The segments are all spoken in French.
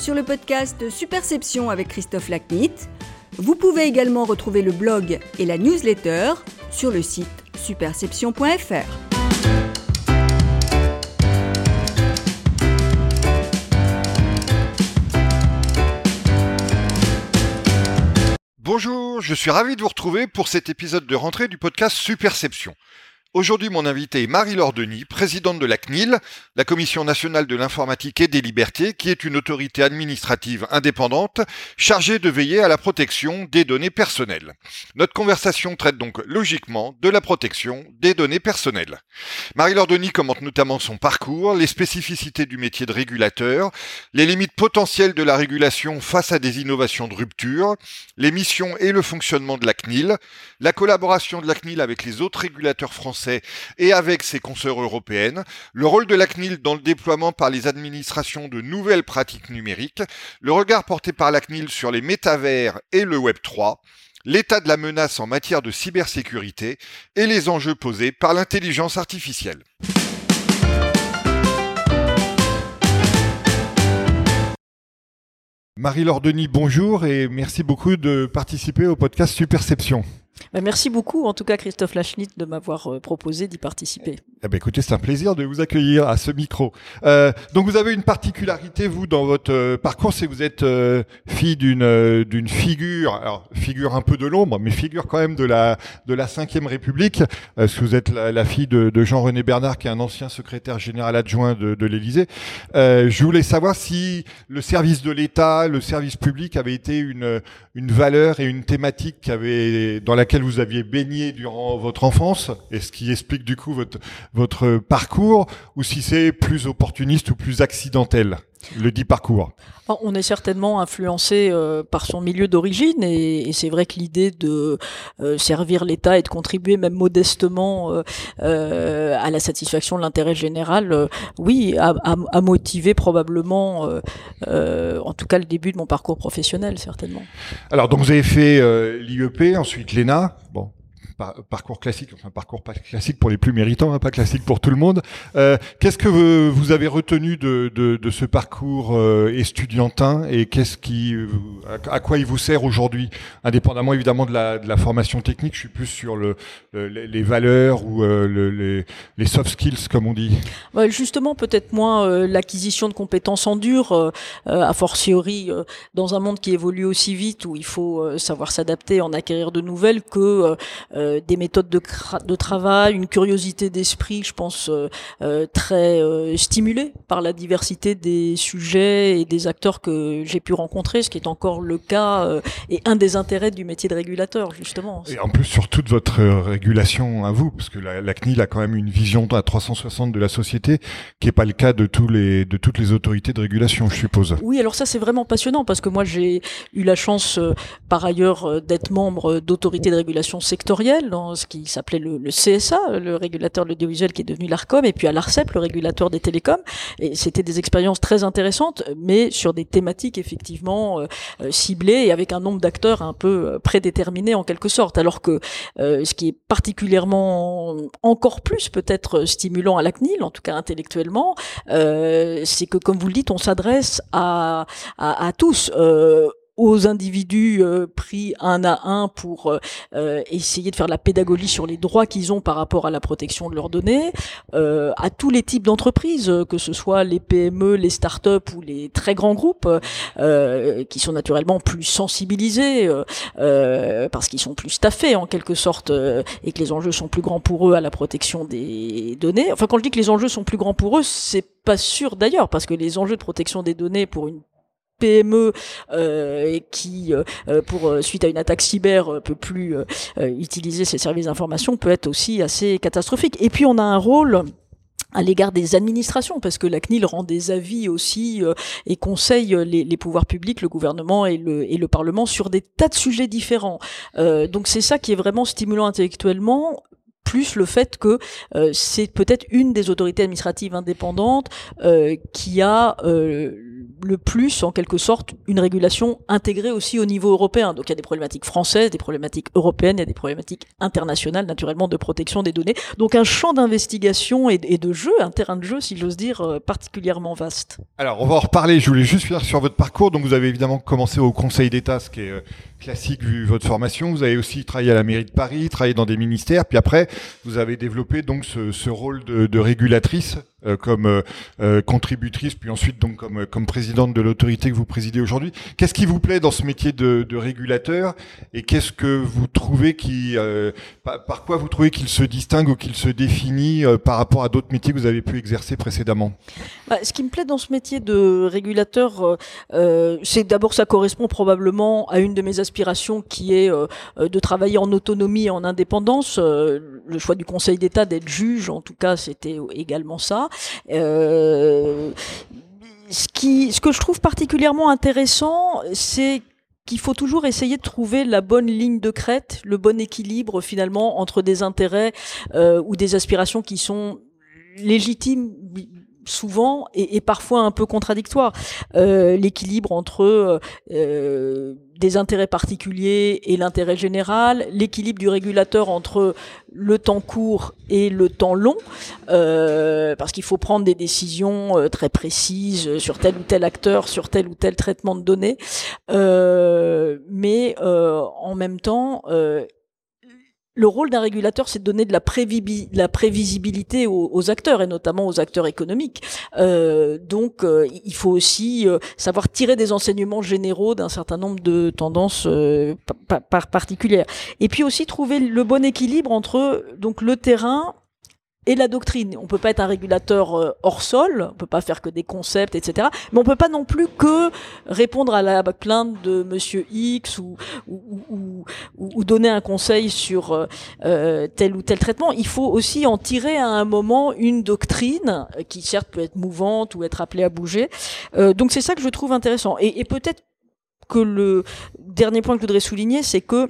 sur le podcast Superception avec Christophe Lacnit. Vous pouvez également retrouver le blog et la newsletter sur le site superception.fr. Bonjour, je suis ravi de vous retrouver pour cet épisode de rentrée du podcast Superception. Aujourd'hui, mon invité est Marie-Laure Denis, présidente de la CNIL, la Commission nationale de l'informatique et des libertés, qui est une autorité administrative indépendante chargée de veiller à la protection des données personnelles. Notre conversation traite donc logiquement de la protection des données personnelles. Marie-Laure Denis commente notamment son parcours, les spécificités du métier de régulateur, les limites potentielles de la régulation face à des innovations de rupture, les missions et le fonctionnement de la CNIL, la collaboration de la CNIL avec les autres régulateurs français et avec ses consoeurs européennes, le rôle de la CNIL dans le déploiement par les administrations de nouvelles pratiques numériques, le regard porté par la CNIL sur les métavers et le Web 3, l'état de la menace en matière de cybersécurité et les enjeux posés par l'intelligence artificielle. Marie-Laure Denis, bonjour et merci beaucoup de participer au podcast Superception. Bah, merci beaucoup, en tout cas, Christophe Lachnit, de m'avoir euh, proposé d'y participer. Eh ben, écoutez, c'est un plaisir de vous accueillir à ce micro. Euh, donc, vous avez une particularité, vous, dans votre euh, parcours, c'est que vous êtes fille d'une d'une figure, alors figure un peu de l'ombre, mais figure quand même de la de la Cinquième République, parce que vous êtes la, fille de, de Jean-René Bernard, qui est un ancien secrétaire général adjoint de, de l'Élysée. je voulais savoir si le service de l'État, le service public, avait été une une valeur et une thématique qui avait dans laquelle vous aviez baigné durant votre enfance, et ce qui explique du coup votre, votre parcours, ou si c'est plus opportuniste ou plus accidentel? Le dit parcours On est certainement influencé euh, par son milieu d'origine et, et c'est vrai que l'idée de euh, servir l'État et de contribuer même modestement euh, à la satisfaction de l'intérêt général, oui, a, a, a, motivé probablement, en tout cas, le début de mon parcours professionnel, certainement. Alors, donc vous avez fait l'IEP, ensuite l'ENA. Bon, parcours classique, enfin parcours pas classique pour les plus méritants, hein, pas classique pour tout le monde. Euh, Qu'est-ce que vous, avez retenu de, ce parcours euh, estudiantin et qu'est-ce qui, à, à, quoi il vous sert aujourd'hui, indépendamment évidemment de la, formation technique. Je suis plus sur le, le les valeurs ou euh, le, les, soft skills comme on dit. justement, peut-être moins euh, l'acquisition de compétences en dur, euh, a fortiori dans un monde qui évolue aussi vite où il faut savoir s'adapter, en acquérir de nouvelles que euh, des méthodes de, de, travail, une curiosité d'esprit, je pense, euh, euh, très stimulée par la diversité des sujets et des acteurs que j'ai pu rencontrer, ce qui est encore le cas et un des intérêts du métier de régulateur, justement. Et en plus, sur toute votre régulation à vous, parce que la, la, CNIL a quand même une vision à 360 de la société, qui n'est pas le cas de, tous les, de toutes les autorités de régulation, je suppose. Oui, alors ça, c'est vraiment passionnant, parce que moi, j'ai eu la chance, par ailleurs, d'être membre d'autorités de régulation sectorielles dans ce qui s'appelait le, CSA, le régulateur de l'audiovisuel qui est devenu l'ARCOM, et puis à l'ARCEP, le régulateur des télécoms. Et c'était des expériences très intéressantes, mais sur des thématiques effectivement euh, euh ciblées et avec un nombre d'acteurs un peu euh, prédéterminé en quelque sorte. Alors que ce qui est particulièrement encore plus peut-être stimulant à la CNIL, en tout cas intellectuellement, c'est que comme vous le dites, on s'adresse à, tous. Aux individus euh, pris un à un pour euh, essayer de faire de la pédagogie sur les droits qu'ils ont par rapport à la protection de leurs données, euh, à tous les types d'entreprises, que ce soit les PME, les start-up ou les très grands groupes, qui sont naturellement plus sensibilisés parce qu'ils sont plus staffés en quelque sorte et que les enjeux sont plus grands pour eux à la protection des données. Enfin, quand je dis que les enjeux sont plus grands pour eux, c'est pas sûr d'ailleurs parce que les enjeux de protection des données pour une PME euh, qui, euh, euh, pour suite à une attaque cyber, peut plus utiliser ses services d'information, peut être aussi assez catastrophique. Et puis on a un rôle à l'égard des administrations, parce que la CNIL rend des avis aussi et conseille les, pouvoirs publics, le gouvernement et le, et le Parlement sur des tas de sujets différents. Donc c'est ça qui est vraiment stimulant intellectuellement plus le fait que euh, c'est peut-être une des autorités administratives indépendantes euh, qui a euh, le plus, en quelque sorte, une régulation intégrée aussi au niveau européen. Donc il y a des problématiques françaises, des problématiques européennes, il y a des problématiques internationales, naturellement, de protection des données. Donc un champ d'investigation et, de jeu, un terrain de jeu, si j'ose dire, particulièrement vaste. Alors on va en reparler, je voulais juste finir sur votre parcours. Donc vous avez évidemment commencé au Conseil d'État, ce qui est classique vu votre formation. Vous avez aussi travaillé à la mairie de Paris, travaillé dans des ministères, puis après, vous avez développé donc ce, rôle de, régulatrice euh, comme euh, euh, contributrice, puis ensuite donc comme, présidente de l'autorité que vous présidez aujourd'hui. Qu'est-ce qui vous plaît dans ce métier de, régulateur et qu'est-ce que vous trouvez qui, par, par, quoi vous trouvez qu'il se distingue ou qu'il se définit par rapport à d'autres métiers que vous avez pu exercer précédemment? Bah, Ce qui me plaît dans ce métier de régulateur, c'est d'abord ça correspond probablement à une de mes aspirations qui est de travailler en autonomie et en indépendance. Le choix du Conseil d'État d'être juge, en tout cas, c'était également ça. Euh, ce, qui, ce que je trouve particulièrement intéressant, c'est qu'il faut toujours essayer de trouver la bonne ligne de crête, le bon équilibre finalement entre des intérêts euh, ou des aspirations qui sont légitimes souvent et, parfois un peu contradictoires. Euh, l'équilibre entre des intérêts particuliers et l'intérêt général, l'équilibre du régulateur entre le temps court et le temps long, euh, parce qu'il faut prendre des décisions euh, très précises sur tel ou tel acteur, sur tel ou tel traitement de données, euh, mais en même temps, le rôle d'un régulateur, c'est de donner de la, prévisibilité aux, acteurs, et notamment aux acteurs économiques. Euh, donc, euh, il faut aussi euh, savoir tirer des enseignements généraux d'un certain nombre de tendances particulières. Et puis aussi trouver le bon équilibre entre donc le terrain et la doctrine. On peut pas être un régulateur euh, hors sol, on peut pas faire que des concepts, etc. Mais on peut pas non plus que répondre à la plainte de Monsieur X ou, ou, ou, ou donner un conseil sur euh, euh, tel ou tel traitement. Il faut aussi en tirer à un moment une doctrine qui certes peut être mouvante ou être appelée à bouger. donc c'est ça que je trouve intéressant. Et, et peut-être que le dernier point que je voudrais souligner, c'est que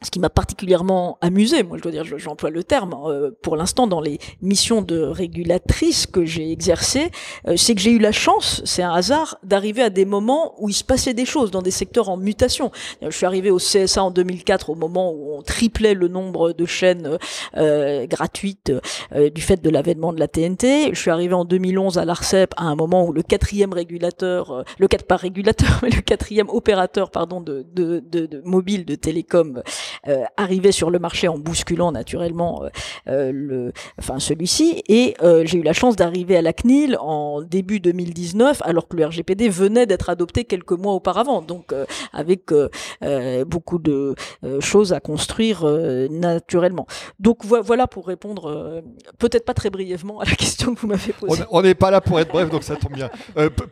ce qui m'a particulièrement amusé, moi je dois dire, j'emploie le terme, euh, pour l'instant dans les missions de régulatrice que j'ai exercées, euh, c'est que j'ai eu la chance, c'est un hasard, d'arriver à des moments où il se passait des choses dans des secteurs en mutation. Je suis arrivé au CSA en 2004 au moment où on triplait le nombre de chaînes euh, gratuites du fait de l'avènement de la TNT. Je suis arrivé en 2011 à l'ARCEP à un moment où le quatrième régulateur, le quatre pas régulateur, mais le quatrième opérateur pardon de, de, de, de mobile de télécom euh, sur le marché en bousculant naturellement euh, euh, le, enfin celui-ci. Et j'ai eu la chance d'arriver à la CNIL en début 2019, alors que le RGPD venait d'être adopté quelques mois auparavant. Donc avec beaucoup de choses à construire naturellement. Donc voilà pour répondre, peut-être pas très brièvement à la question que vous m'avez posée. On n'est pas là pour être bref, donc ça tombe bien.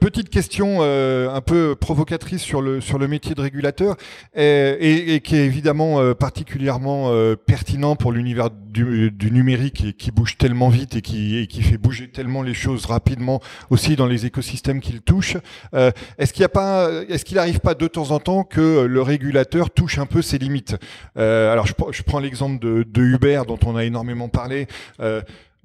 petite question un peu provocatrice sur le sur le métier de régulateur et qui est évidemment euh, particulièrement euh, pertinent pour l'univers du, numérique et qui bouge tellement vite et qui, fait bouger tellement les choses rapidement aussi dans les écosystèmes qu'il touche. Euh, est-ce qu'il y a pas, est-ce qu'il n'arrive pas de temps en temps que le régulateur touche un peu ses limites? Alors je, prends l'exemple de, Uber dont on a énormément parlé.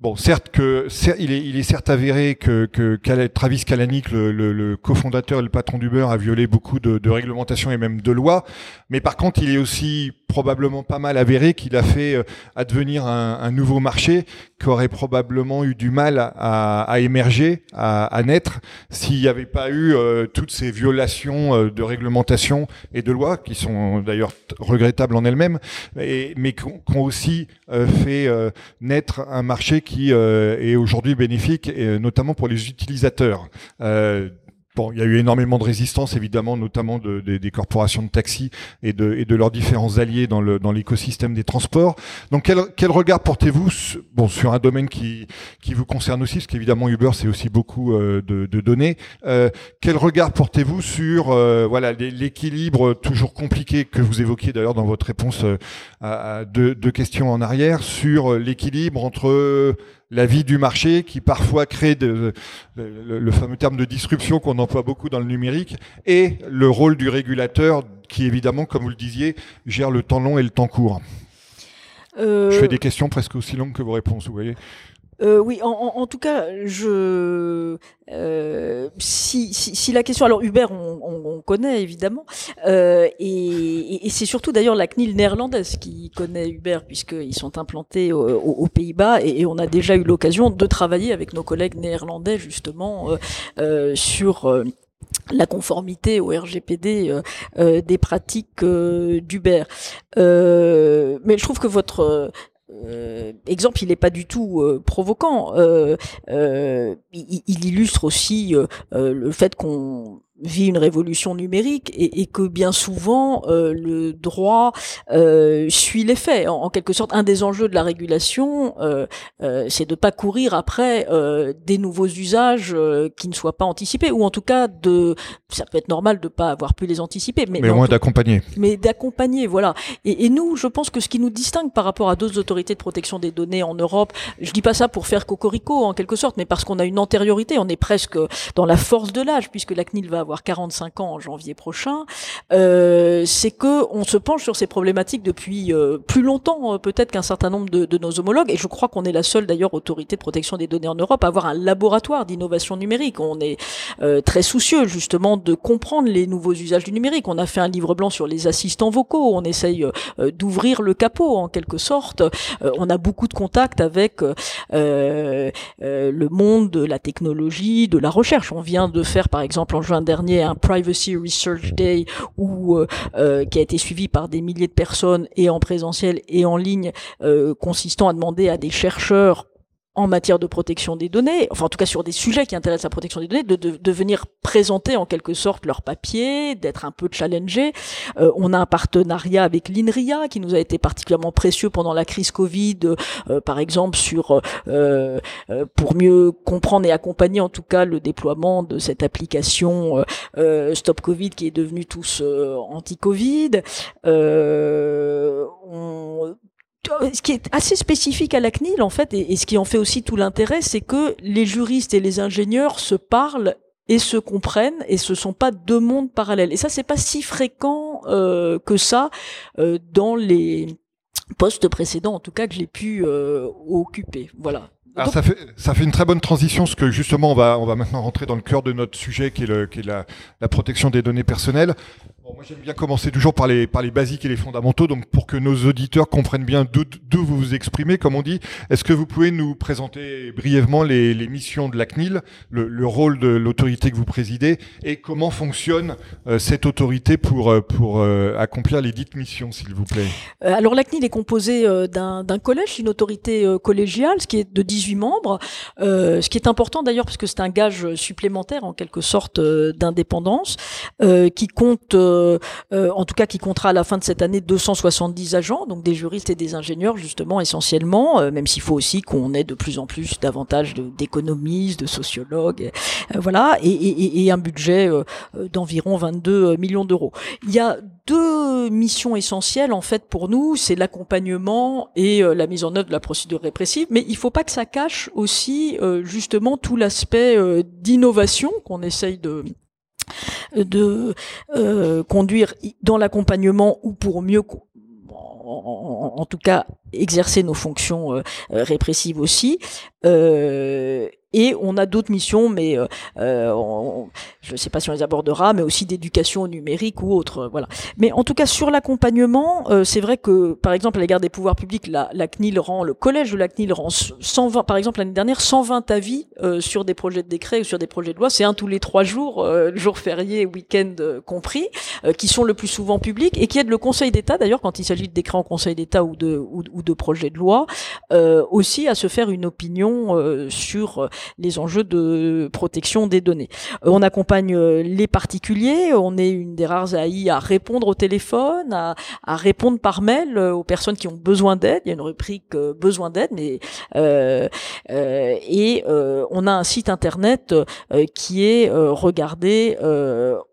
Bon, certes que il, est, certes avéré que, Travis Kalanick, le, cofondateur et le patron d'Uber, a violé beaucoup de, réglementations et même de lois. Mais par contre, il est aussi probablement pas mal avéré qu'il a fait euh, advenir un, un, nouveau marché qui aurait probablement eu du mal à, à émerger, à, à naître, s'il n'y avait pas eu euh, toutes ces violations euh, de réglementation et de lois, qui sont d'ailleurs regrettables en elles-mêmes, mais, qui ont aussi fait naître un marché qui euh, est aujourd'hui bénéfique, notamment pour les utilisateurs. Euh, Bon, il y a eu énormément de résistance, évidemment, notamment de, des corporations de taxi et de, et de leurs différents alliés dans, le, dans l'écosystème des transports. Donc, quel, quel regard portez-vous bon, sur un domaine qui, qui vous concerne aussi, parce qu'évidemment, Uber, c'est aussi beaucoup euh, de, de, données. Euh, quel regard portez-vous sur euh, voilà l'équilibre toujours compliqué que vous évoquiez d'ailleurs dans votre réponse à deux, deux questions en arrière, sur l'équilibre entre la vie du marché qui parfois crée de, le, fameux terme de disruption qu'on emploie beaucoup dans le numérique et le rôle du régulateur qui évidemment, comme vous le disiez, gère le temps long et le temps court. Je fais des questions presque aussi longues que vos réponses, vous voyez. Euh, oui, en, en, tout cas, je euh, si, si, si, la question, alors Uber, on, on, connaît évidemment, euh, et, et, c'est surtout d'ailleurs la CNIL néerlandaise qui connaît Uber puisqu'ils sont implantés aux, Pays-Bas et, on a déjà eu l'occasion de travailler avec nos collègues néerlandais justement euh, euh sur euh, la conformité au RGPD euh, des pratiques d'Uber. mais je trouve que votre euh, exemple, il n'est pas du tout euh, provoquant. Euh, il, il, illustre aussi le fait qu'on vit une révolution numérique et, et que bien souvent euh, le droit euh, suit les faits. En, quelque sorte, un des enjeux de la régulation, euh, c'est de pas courir après des nouveaux usages qui ne soient pas anticipés, ou en tout cas de, ça peut être normal de pas avoir pu les anticiper, mais, mais au moins d'accompagner. Mais d'accompagner, voilà. Et, et, nous, je pense que ce qui nous distingue par rapport à d'autres autorités de protection des données en Europe, je dis pas ça pour faire cocorico en quelque sorte, mais parce qu'on a une antériorité, on est presque dans la force de l'âge, puisque la CNIL va avoir 45 ans en janvier prochain, euh, c'est que on se penche sur ces problématiques depuis euh, plus longtemps euh, peut-être qu'un certain nombre de, nos homologues. Et je crois qu'on est la seule d'ailleurs autorité de protection des données en Europe à avoir un laboratoire d'innovation numérique. On est très soucieux justement de comprendre les nouveaux usages du numérique. On a fait un livre blanc sur les assistants vocaux. On essaye d'ouvrir le capot en quelque sorte. on a beaucoup de contacts avec le monde de la technologie, de la recherche. On vient de faire par exemple en juin dernier un Privacy Research Day où, euh, euh, qui a été suivi par des milliers de personnes et en présentiel et en ligne, euh, consistant à demander à des chercheurs en matière de protection des données, enfin en tout cas sur des sujets qui intéressent la protection des données, de, venir présenter en quelque sorte leur papier, d'être un peu challengé. Euh, on a un partenariat avec l'INRIA qui nous a été particulièrement précieux pendant la crise Covid, euh, par exemple sur euh, pour mieux comprendre et accompagner en tout cas le déploiement de cette application Stop Covid qui est devenue tous anti-Covid. Ce qui est assez spécifique à la CNIL en fait, et, ce qui en fait aussi tout l'intérêt, c'est que les juristes et les ingénieurs se parlent et se comprennent et ce sont pas deux mondes parallèles. Et ça, c'est pas si fréquent euh, que ça euh, dans les postes précédents, en tout cas que j'ai pu euh, occuper. Voilà. Alors ça fait ça fait une très bonne transition, parce que justement on va on va maintenant rentrer dans le cœur de notre sujet qui est le qui est la, la protection des données personnelles. Moi j'aime bien commencer toujours par les basiques et les fondamentaux, donc pour que nos auditeurs comprennent bien d'où vous vous exprimez, comme on dit, est-ce que vous pouvez nous présenter brièvement les, missions de la CNIL, le, le rôle de l'autorité que vous présidez et comment fonctionne euh, cette autorité pour euh, euh, accomplir les dites missions, s'il vous plaît? Alors la CNIL est composée d'un collège, une autorité collégiale, ce qui est de 18 membres, ce qui est important d'ailleurs parce que c'est un gage supplémentaire en quelque sorte d'indépendance, qui compte euh, euh, en tout cas qui comptera à la fin de cette année 270 agents, donc des juristes et des ingénieurs justement essentiellement, euh, même s'il faut aussi qu'on ait de plus en plus davantage d'économistes, de, sociologues, voilà, et, et, et, un budget d'environ 22 millions d'euros. Il y a deux missions essentielles en fait pour nous, c'est l'accompagnement et la mise en œuvre de la procédure répressive, mais il faut pas que ça cache aussi justement tout l'aspect d'innovation qu'on essaye de de euh, conduire dans l'accompagnement ou pour mieux en, tout cas exercer nos fonctions euh, répressives aussi. Euh, et on a d'autres missions, mais euh, euh je ne sais pas si on les abordera, mais aussi d'éducation numérique ou autre. Voilà. Mais en tout cas, sur l'accompagnement, euh, c'est vrai que, par exemple, à l'égard des pouvoirs publics, la, la, CNIL rend, le collège de la CNIL rend 120, par exemple l'année dernière, 120 avis euh, sur des projets de décret ou sur des projets de loi. C'est un tous les trois jours, jours fériés, week-end compris, qui sont le plus souvent publics et qui aident le Conseil d'État, d'ailleurs, quand il s'agit de décrets en Conseil d'État ou de, ou, ou, de projets de loi, aussi à se faire une opinion sur les enjeux de protection des données. Euh, on accompagne euh, les particuliers, on est une des rares AI à répondre au téléphone, à, répondre par mail euh, aux personnes qui ont besoin d'aide. Il y a une rubrique besoin d'aide, et on a un site internet qui est regardé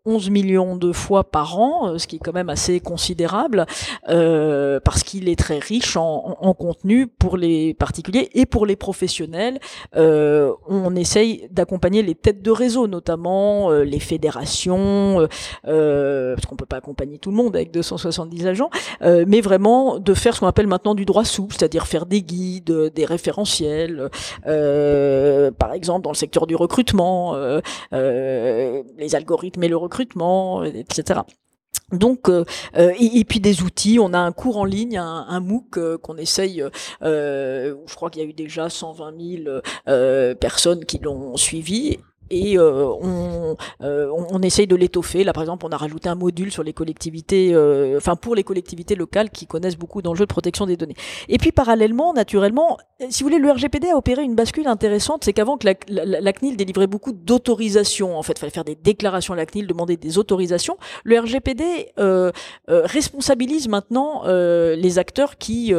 11 millions de fois par an, ce qui est quand même assez considérable parce qu'il est très riche en, contenu pour les particuliers et pour les professionnels. Euh, on essaye d'accompagner les têtes de réseau, notamment les fédérations, parce qu'on peut pas accompagner tout le monde avec 270 agents, mais vraiment de faire ce qu'on appelle maintenant du droit souple, c'est-à-dire faire des guides, des référentiels, par exemple dans le secteur du recrutement, les algorithmes et le recrutement, etc. Donc, euh, euh, et, puis des outils. On a un cours en ligne, un, MOOC euh, qu'on essaye. je crois qu'il y a eu déjà 120 000 personnes qui l'ont suivi et euh, on, euh, on, essaye de l'étoffer. Là, par exemple, on a rajouté un module sur les collectivités, euh, enfin pour les collectivités locales qui connaissent beaucoup d'enjeux de protection des données. Et puis parallèlement, naturellement, si vous voulez, le RGPD a opéré une bascule intéressante, c'est qu'avant que la, la, CNIL délivrait beaucoup d'autorisations, en fait, il fallait faire des déclarations à la CNIL, demander des autorisations. Le RGPD euh, responsabilise maintenant les acteurs qui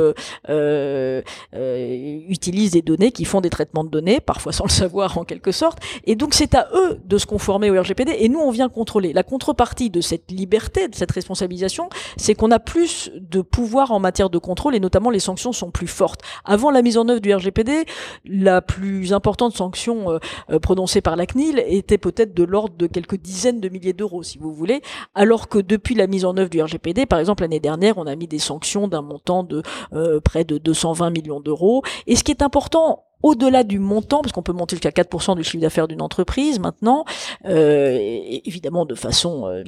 utilisent des données, qui font des traitements de données, parfois sans le savoir en quelque sorte, et donc c'est à eux de se conformer au RGPD et nous on vient contrôler. La contrepartie de cette liberté, de cette responsabilisation, c'est qu'on a plus de pouvoir en matière de contrôle et notamment les sanctions sont plus fortes. Avant la mise en œuvre du RGPD, la plus importante sanction euh, euh, prononcée par la CNIL était peut-être de l'ordre de quelques dizaines de milliers d'euros si vous voulez, alors que depuis la mise en œuvre du RGPD, par exemple l'année dernière, on a mis des sanctions d'un montant de euh, près de 220 millions d'euros. Et ce qui est important au-delà du montant, parce qu'on peut monter jusqu'à 4% du chiffre d'affaires d'une entreprise maintenant, euh, évidemment de façon euh,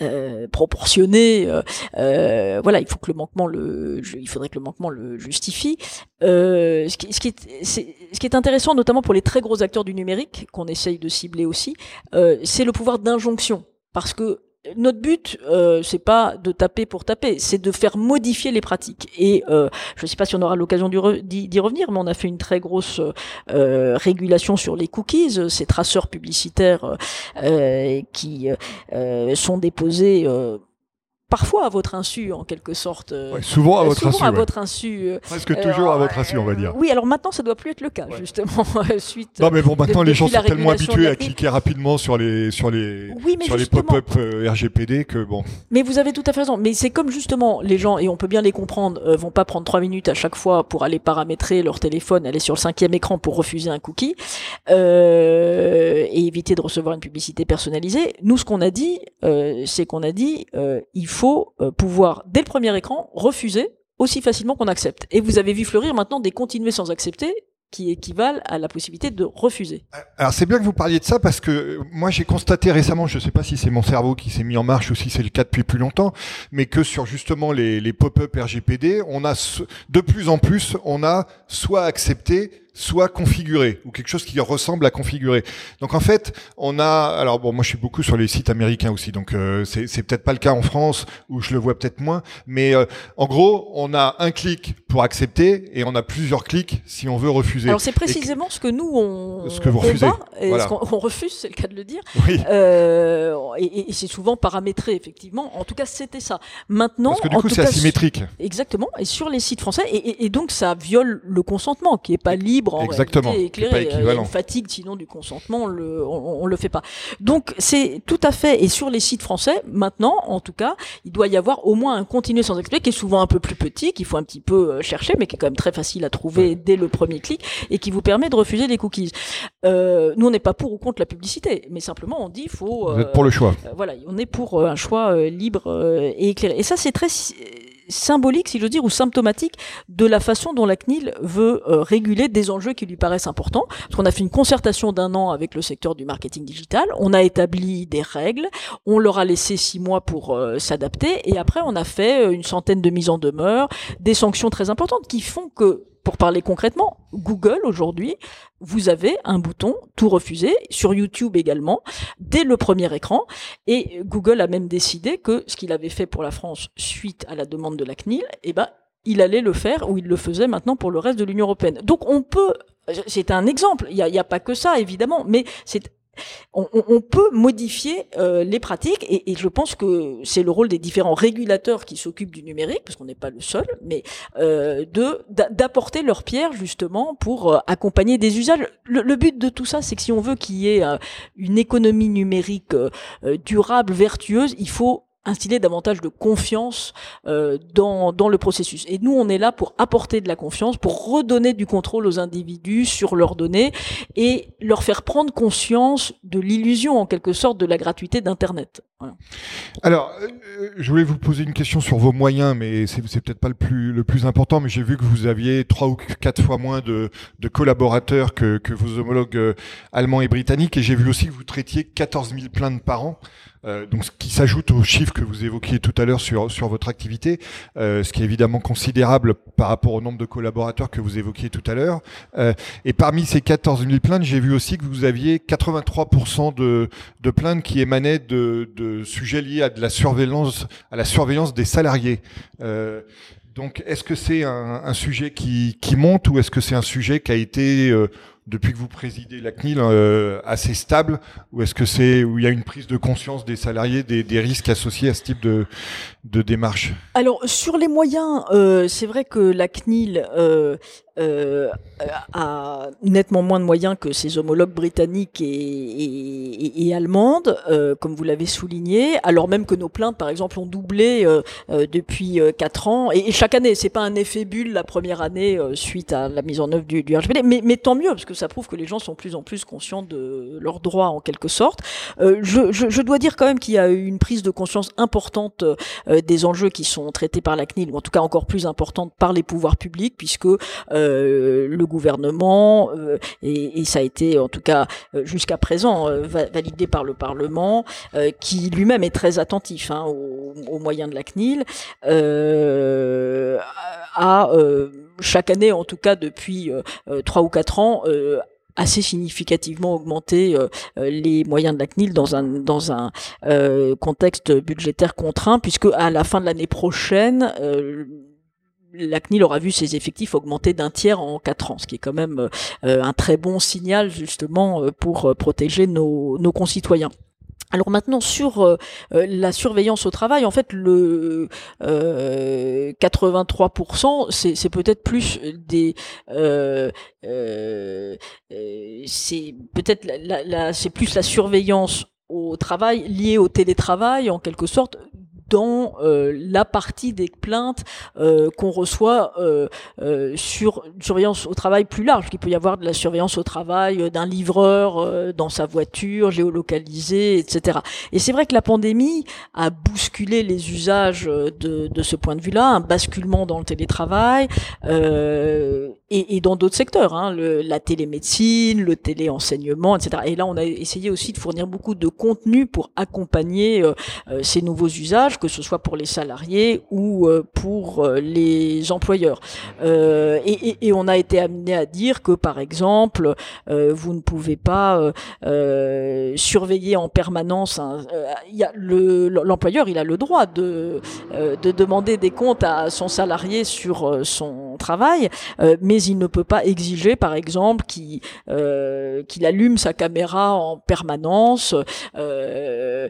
euh, proportionnée. voilà, il faut que le manquement le, il faudrait que le manquement le justifie. ce, qui, ce, qui est, ce qui est intéressant, notamment pour les très gros acteurs du numérique qu'on essaye de cibler aussi, c'est le pouvoir d'injonction, parce que notre but, euh, c'est pas de taper pour taper, c'est de faire modifier les pratiques. Et euh, je ne sais pas si on aura l'occasion d'y revenir, mais on a fait une très grosse euh, régulation sur les cookies, ces traceurs publicitaires euh, qui sont déposés parfois à votre insu en quelque sorte. Euh, souvent à votre souvent insu. à votre insu. Euh, Presque toujours à votre insu, on va dire. Oui, alors maintenant ça doit plus être le cas justement suite. Non mais bon, maintenant les gens sont tellement habitués à cliquer rapidement sur les sur les sur les pop-up euh, RGPD que bon. Mais vous avez tout à fait raison. Mais c'est comme justement les gens et on peut bien les comprendre vont pas prendre trois minutes à chaque fois pour aller paramétrer leur téléphone, aller sur le cinquième écran pour refuser un cookie et éviter de recevoir une publicité personnalisée. Nous, ce qu'on a dit, c'est qu'on a dit il faut faut euh, pouvoir, dès le premier écran, refuser aussi facilement qu'on accepte. Et vous avez vu fleurir maintenant des continuer sans accepter qui équivalent à la possibilité de refuser. Alors c'est bien que vous parliez de ça parce que moi j'ai constaté récemment, je ne sais pas si c'est mon cerveau qui s'est mis en marche ou si c'est le cas depuis plus longtemps, mais que sur justement les, les pop-up RGPD, on a de plus en plus, on a soit accepté, soit configuré ou quelque chose qui ressemble à configurer. Donc en fait, on a alors bon moi je suis beaucoup sur les sites américains aussi donc euh, c'est c'est peut-être pas le cas en France où je le vois peut-être moins mais euh, en gros, on a un clic pour accepter et on a plusieurs clics si on veut refuser. Alors c'est précisément ce que nous on ce que vous refusez. Et ce qu'on refuse, c'est le cas de le dire. Oui. Euh, et, et c'est souvent paramétré effectivement. En tout cas, c'était ça. Maintenant, parce que du coup, c'est asymétrique. Exactement. Et sur les sites français et, et donc ça viole le consentement qui est pas libre Exactement. éclairé. Il y a une fatigue sinon du consentement, on le, on, le fait pas. Donc c'est tout à fait, et sur les sites français, maintenant, en tout cas, il doit y avoir au moins un continu sans expliquer qui est souvent un peu plus petit, qu'il faut un petit peu euh, chercher, mais qui est quand même très facile à trouver dès le premier clic, et qui vous permet de refuser les cookies. Euh, nous, on n'est pas pour ou contre la publicité, mais simplement on dit il faut... vous êtes pour le choix. Euh, voilà, on est pour un choix libre et éclairé. Et ça, c'est très symbolique, si je veux dire, ou symptomatique de la façon dont la CNIL veut euh, réguler des enjeux qui lui paraissent importants. Parce qu'on a fait une concertation d'un an avec le secteur du marketing digital, on a établi des règles, on leur a laissé six mois pour euh, s'adapter, et après on a fait euh, une centaine de mises en demeure, des sanctions très importantes qui font que pour parler concrètement, Google aujourd'hui, vous avez un bouton tout refuser sur YouTube également dès le premier écran et Google a même décidé que ce qu'il avait fait pour la France suite à la demande de la CNIL, eh ben il allait le faire ou il le faisait maintenant pour le reste de l'Union européenne. Donc on peut c'est un exemple. Il n'y a, a, pas que ça, évidemment, mais c'est on, peut modifier euh, les pratiques et, je pense que c'est le rôle des différents régulateurs qui s'occupent du numérique, parce qu'on n'est pas le seul, mais euh, de d'apporter leur pierre justement pour euh, accompagner des usages. Le, but de tout ça, c'est que si on veut qu'il y ait une économie numérique durable, vertueuse, il faut instiller davantage de confiance euh, dans, dans le processus. Et nous, on est là pour apporter de la confiance, pour redonner du contrôle aux individus sur leurs données et leur faire prendre conscience de l'illusion, en quelque sorte, de la gratuité d'Internet. Alors, euh, je voulais vous poser une question sur vos moyens, mais c'est, peut-être pas le plus, le plus important, mais j'ai vu que vous aviez trois ou quatre fois moins de, de collaborateurs que, que vos homologues euh, allemands et britanniques, et j'ai vu aussi que vous traitiez 14 000 plaintes par an. Euh, donc, ce qui s'ajoute aux chiffres que vous évoquiez tout à l'heure sur, sur votre activité, euh, ce qui est évidemment considérable par rapport au nombre de collaborateurs que vous évoquiez tout à l'heure. Euh, et parmi ces 14 000 plaintes, j'ai vu aussi que vous aviez 83% de, de plaintes qui émanaient de, de sujets liés à de la surveillance, à la surveillance des salariés. Donc, est-ce que c'est un, un, sujet qui, qui monte ou est-ce que c'est un sujet qui a été depuis que vous présidez la CNIL euh, assez stable ou est-ce que c'est où il y a une prise de conscience des salariés des, risques associés à ce type de, de démarche? Alors sur les moyens, euh, c'est vrai que la CNIL euh, euh, a nettement moins de moyens que ses homologues britanniques et, et, allemandes, euh, comme vous l'avez souligné, alors même que nos plaintes, par exemple, ont doublé depuis quatre ans, et, chaque année, c'est pas un effet bulle la première année suite à la mise en œuvre du, du RGPD, mais, tant mieux, parce que ça prouve que les gens sont plus en plus conscients de leurs droits en quelque sorte. Je, dois dire quand même qu'il y a eu une prise de conscience importante des enjeux qui sont traités par la CNIL, ou en tout cas encore plus importante par les pouvoirs publics, puisque le gouvernement, euh, et, ça a été en tout cas euh, jusqu'à présent validé par le Parlement, qui lui-même est très attentif hein, aux, moyens de la CNIL, a chaque année, en tout cas depuis trois ou quatre ans, assez significativement augmenté euh, les moyens de la CNIL dans un dans un euh, contexte budgétaire contraint puisque à la fin de l'année prochaine euh, la CNIL aura vu ses effectifs augmenter d'un tiers en quatre ans, ce qui est quand même euh, un très bon signal justement euh, pour euh, protéger nos, concitoyens. Alors maintenant sur la surveillance au travail, en fait le euh, 83% c'est peut-être plus des c'est peut-être la, plus la surveillance au travail liée au télétravail en quelque sorte dans euh, la partie des plaintes euh, qu'on reçoit euh, euh sur une surveillance au travail plus large. Il peut y avoir de la surveillance au travail euh, d'un livreur euh, dans sa voiture, géolocalisée, etc. Et c'est vrai que la pandémie a bousculé les usages de, de ce point de vue-là, un basculement dans le télétravail et, et, dans d'autres secteurs, hein, le, la télémédecine, le téléenseignement, etc. Et là, on a essayé aussi de fournir beaucoup de contenu pour accompagner ces nouveaux usages que ce soit pour les salariés ou euh, pour euh, les employeurs. Euh, et, on a été amené à dire que, par exemple, vous ne pouvez pas surveiller en permanence. y a le, l'employeur, il a le droit de, de demander des comptes à son salarié sur son travail, mais il ne peut pas exiger, par exemple, qu'il allume sa caméra en permanence, a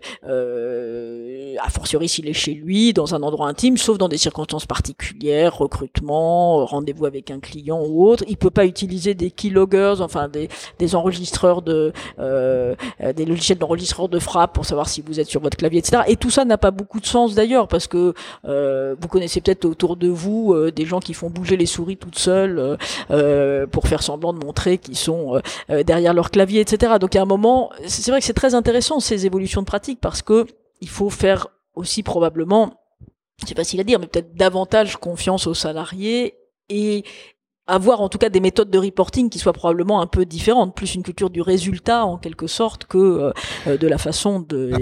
fortiori s'il est chez lui, dans un endroit intime, sauf dans des circonstances particulières, recrutement, rendez-vous avec un client ou autre. Il peut pas utiliser des keyloggers, enfin des, des enregistreurs de, euh, des logiciels d'enregistreurs de frappe pour savoir si vous êtes sur votre clavier, etc. Et tout ça n'a pas beaucoup de sens d'ailleurs, parce que euh, vous connaissez peut-être autour de vous euh, des gens qui font bouger les souris toutes seules euh, euh, pour faire semblant de montrer qu'ils sont derrière leur clavier, etc. Donc à un moment, c'est vrai que c'est très intéressant ces évolutions de pratique parce que il faut faire aussi probablement, pas s'il à dire, mais peut-être davantage confiance aux salariés et avoir en tout cas des méthodes de reporting qui soient probablement un peu différentes, plus une culture du résultat en quelque sorte que euh, de la façon de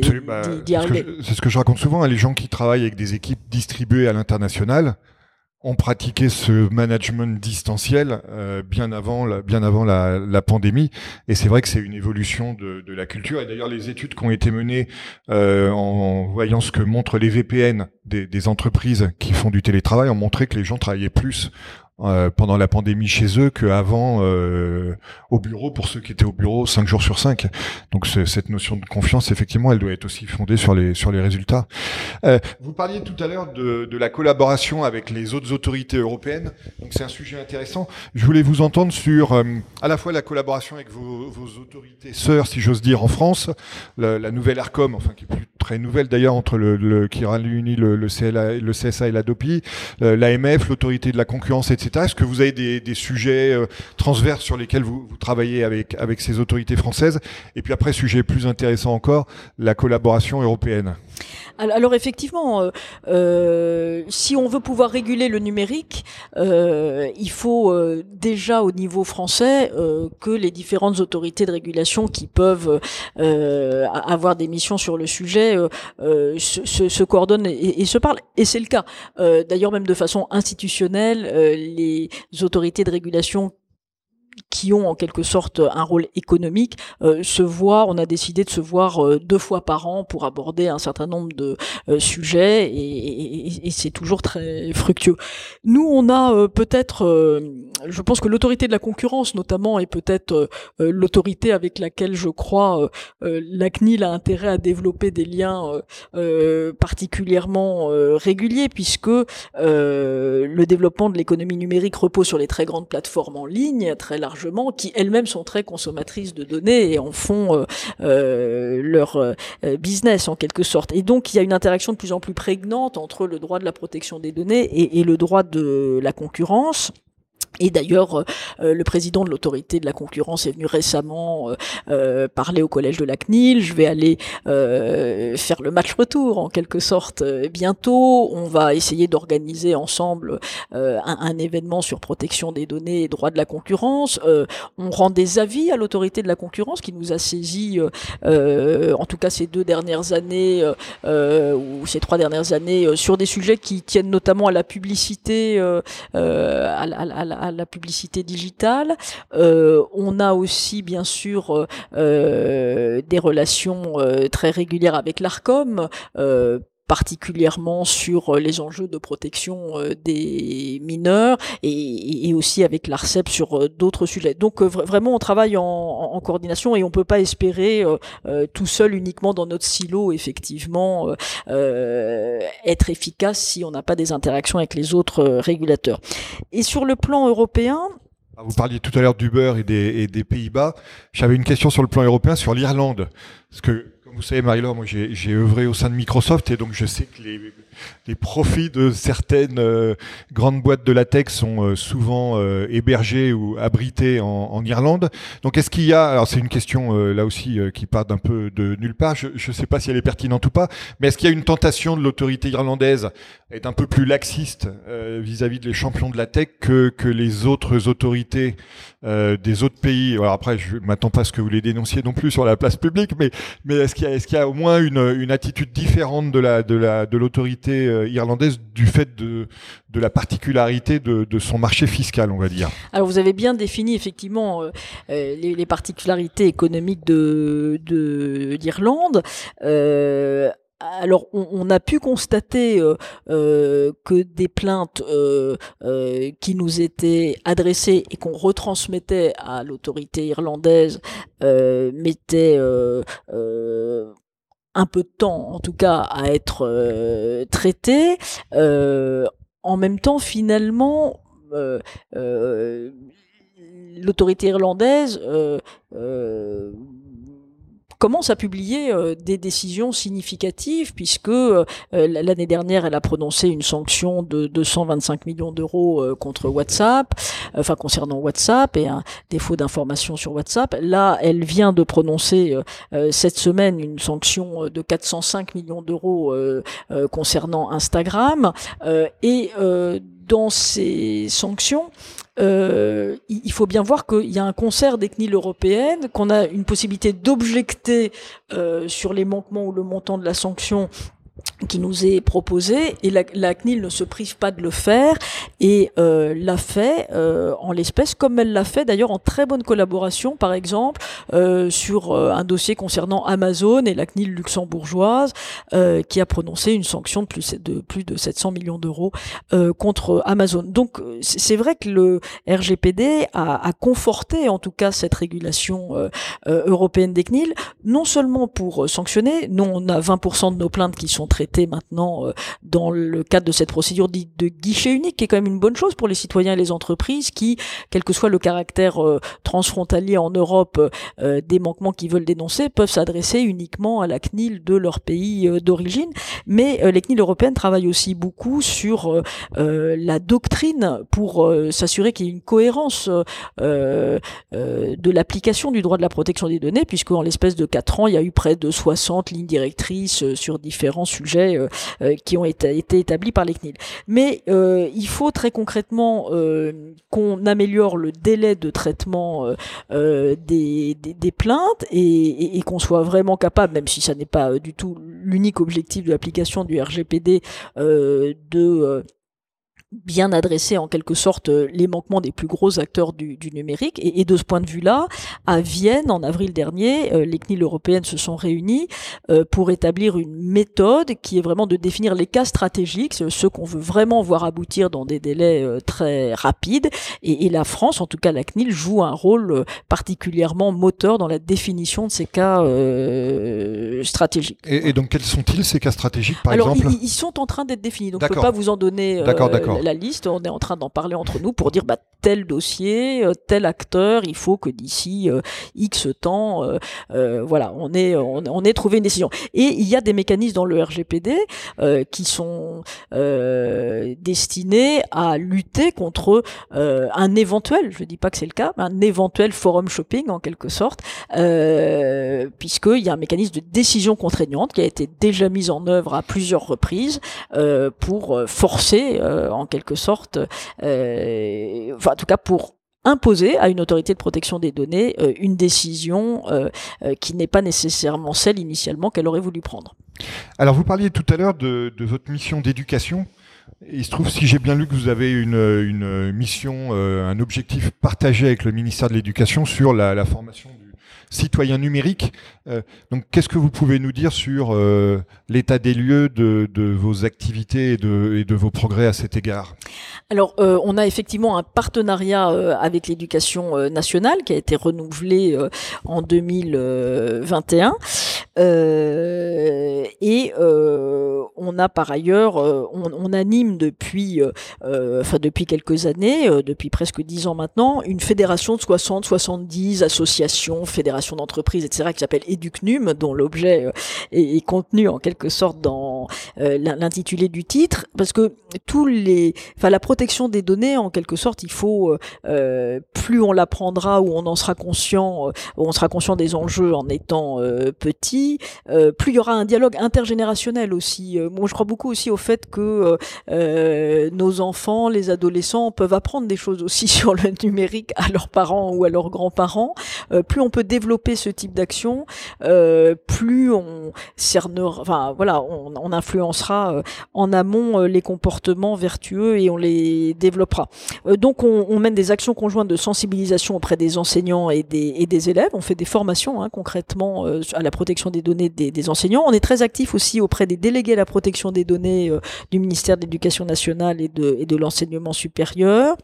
d'y bah, arriver. C'est ce que je raconte souvent, hein, les gens qui travaillent avec des équipes distribuées à l'international, ont pratiqué ce management distanciel euh, bien avant la, bien avant la, la pandémie. Et c'est vrai que c'est une évolution de, de, la culture. Et d'ailleurs les études qui ont été menées euh, en voyant ce que montrent les VPN des, des entreprises qui font du télétravail ont montré que les gens travaillaient plus euh, pendant la pandémie chez eux qu'avant euh, au bureau pour ceux qui étaient au bureau cinq jours sur cinq. Donc cette notion de confiance, effectivement, elle doit être aussi fondée sur les sur les résultats. Euh, vous parliez tout à l'heure de, de, la collaboration avec les autres autorités européennes. Donc c'est un sujet intéressant. Je voulais vous entendre sur euh, à la fois la collaboration avec vos, vos autorités sœurs, si j'ose dire, en France, la, la nouvelle Arcom, enfin qui est plus près nouvelle d'ailleurs entre le, qui réunit le, le, le CSA et la DOPI, l'AMF, l'autorité de la concurrence, etc. Est-ce que vous avez des, sujets transverses sur lesquels vous, travaillez avec, avec ces autorités françaises? Et puis après, sujet plus intéressant encore, la collaboration européenne. Alors effectivement, euh, euh, si on veut pouvoir réguler le numérique, euh, il faut euh, déjà au niveau français euh, que les différentes autorités de régulation qui peuvent avoir des missions sur le sujet se, se, se, coordonnent et, et, se parlent. Et c'est le cas. D'ailleurs, même de façon institutionnelle, les autorités de régulation qui ont en quelque sorte un rôle économique euh, se voient, on a décidé de se voir euh, deux fois par an pour aborder un certain nombre de euh, sujets et, c'est toujours très fructueux. Nous, on a peut-être, je pense que l'autorité de la concurrence notamment est peut-être l'autorité avec laquelle je crois la CNIL a intérêt à développer des liens particulièrement réguliers puisque le développement de l'économie numérique repose sur les très grandes plateformes en ligne, très qui elles-mêmes sont très consommatrices de données et en font euh, euh, leur euh, business en quelque sorte. Et donc il y a une interaction de plus en plus prégnante entre le droit de la protection des données et le droit de la concurrence. Et d'ailleurs, euh, le président de l'autorité de la concurrence est venu récemment euh, euh, parler au collège de la CNIL. Je vais aller faire le match retour en quelque sorte bientôt. On va essayer d'organiser ensemble un, un, événement sur protection des données et droits de la concurrence. on rend des avis à l'autorité de la concurrence qui nous a saisi, en tout cas ces deux dernières années ou ces trois dernières années, sur des sujets qui tiennent notamment à la publicité, à, à, à, la publicité digitale. Euh, on a aussi bien sûr euh, euh, des relations très régulières avec l'Arcom particulièrement sur les enjeux de protection des mineurs et, aussi avec l'ARCEP sur d'autres sujets. Donc vraiment on travaille en, coordination et on peut pas espérer tout seul uniquement dans notre silo effectivement être efficace si on n'a pas des interactions avec les autres régulateurs. Et sur le plan européen, ah, vous parliez tout à l'heure d'Uber et des, des Pays-Bas. J'avais une question sur le plan européen, sur l'Irlande. Parce que, vous savez, Marie-Laure, moi j'ai œuvré au sein de Microsoft et donc je sais que les, les profits de certaines euh, grandes boîtes de la tech sont euh, souvent euh, hébergés ou abrités en, Irlande. Donc est-ce qu'il y a, alors c'est une question là aussi qui part d'un peu de nulle part, je ne sais pas si elle est pertinente ou pas, mais est-ce qu'il y a une tentation de l'autorité irlandaise d'être un peu plus laxiste vis-à-vis de les champions de la tech que, les autres autorités des autres pays? Alors après, je m'attends pas à ce que vous les dénonciez non plus sur la place publique, mais, est-ce qu'il y, a au moins une, attitude différente de la de la de euh, irlandaise du fait de, la particularité de, son marché fiscal, on va dire. Alors vous avez bien défini effectivement euh, euh, les, particularités économiques de d'Irlande. Euh, alors, on, a pu constater que des plaintes qui nous étaient adressées et qu'on retransmettait à l'autorité irlandaise mettaient un peu de temps, en tout cas, à être euh, traité. Euh, en même temps, finalement, euh, l'autorité irlandaise commence à publier euh, des décisions significatives puisque euh, l'année dernière elle a prononcé une sanction de 225 millions d'euros euh, contre WhatsApp, enfin concernant WhatsApp et un défaut d'information sur WhatsApp. Là, elle vient de prononcer cette semaine une sanction de 405 millions d'euros concernant Instagram et dans ces sanctions, euh, il faut bien voir qu'il y a un concert des CNIL européennes, qu'on a une possibilité d'objecter euh, sur les manquements ou le montant de la sanction qui nous est proposé et la, la, CNIL ne se prive pas de le faire et euh, l'a fait euh, en l'espèce comme elle l'a fait d'ailleurs en très bonne collaboration par exemple euh, sur euh, un dossier concernant Amazon et la CNIL luxembourgeoise euh, qui a prononcé une sanction de plus de plus de 700 millions d'euros euh, contre Amazon. Donc c'est vrai que le RGPD a, a, conforté en tout cas cette régulation européenne des CNIL non seulement pour sanctionner, nous on a 20% de nos plaintes qui sont traitées traitées maintenant dans le cadre de cette procédure dite de guichet unique, qui est quand même une bonne chose pour les citoyens et les entreprises qui, quel que soit le caractère transfrontalier en Europe des manquements qu'ils veulent dénoncer, peuvent s'adresser uniquement à la CNIL de leur pays d'origine. Mais les CNIL européennes travaillent aussi beaucoup sur la doctrine pour s'assurer qu'il y ait une cohérence de l'application du droit de la protection des données, puisque en l'espèce de quatre ans, il y a eu près de 60 lignes directrices euh, sur différents sujets euh, euh, qui ont été, établis par les CNIL. Mais il faut très concrètement qu'on améliore le délai de traitement des, plaintes et qu'on soit vraiment capable, même si ça n'est pas du tout l'unique objectif de l'application du RGPD, de bien adresser en quelque sorte euh, les manquements des plus gros acteurs du, du numérique. Et, et, de ce point de vue-là, à Vienne, en avril dernier, euh, les CNIL européennes se sont réunies euh, pour établir une méthode qui est vraiment de définir les cas stratégiques, ceux qu'on veut vraiment voir aboutir dans des délais très rapides. Et, et, la France, en tout cas la CNIL, joue un rôle particulièrement moteur dans la définition de ces cas stratégiques. Et, donc quels sont-ils ces cas stratégiques par Alors, exemple? ils, ils, sont en train d'être définis, donc je ne peux pas vous en donner la liste, on est en train d'en parler entre nous pour dire bah, tel dossier, euh, tel acteur, il faut que d'ici euh, X temps, euh, voilà, on est on, trouvé une décision. Et il y a des mécanismes dans le RGPD qui sont destinés à lutter contre un éventuel, je dis pas que c'est le cas, un éventuel forum shopping en quelque sorte, puisqu'il y a un mécanisme de décision contraignante qui a été déjà mis en œuvre à plusieurs reprises pour forcer en quelque sorte, euh, enfin en tout cas pour imposer à une autorité de protection des données euh, une décision euh, qui n'est pas nécessairement celle initialement qu'elle aurait voulu prendre. Alors vous parliez tout à l'heure de, votre mission d'éducation. Il se trouve, si j'ai bien lu, que vous avez une, mission, un objectif partagé avec le ministère de l'Éducation sur la, la formation citoyen numérique. Euh, donc, qu'est-ce que vous pouvez nous dire sur euh, l'état des lieux de, vos activités et de, vos progrès à cet égard? Alors, euh, on a effectivement un partenariat avec l'éducation nationale qui a été renouvelé en 2021. et on a par ailleurs, on, anime depuis, enfin depuis quelques années, depuis presque dix ans maintenant, une fédération de 60-70 associations, fédérations d'entreprises, etc., qui s'appelle Educnum, dont l'objet euh, est, contenu en quelque sorte dans euh, l'intitulé du titre, parce que tous les, enfin la protection des données, en quelque sorte, il faut euh, plus on l'apprendra ou on en sera conscient, on sera conscient des enjeux en étant petit, plus il y aura un dialogue intergénérationnel aussi. moi, je crois beaucoup aussi au fait que nos enfants, les adolescents peuvent apprendre des choses aussi sur le numérique à leurs parents ou à leurs grands-parents. plus on peut développer ce type d'action, euh, plus on cernera, enfin voilà, on, influencera euh, en amont euh, les comportements vertueux et on les développera. Donc on, mène des actions conjointes de sensibilisation auprès des enseignants et des, élèves. On fait des formations hein, concrètement à la protection des données des, enseignants. On est très actif aussi auprès des délégués à la protection des données du ministère de l'Éducation nationale et de l'enseignement supérieur.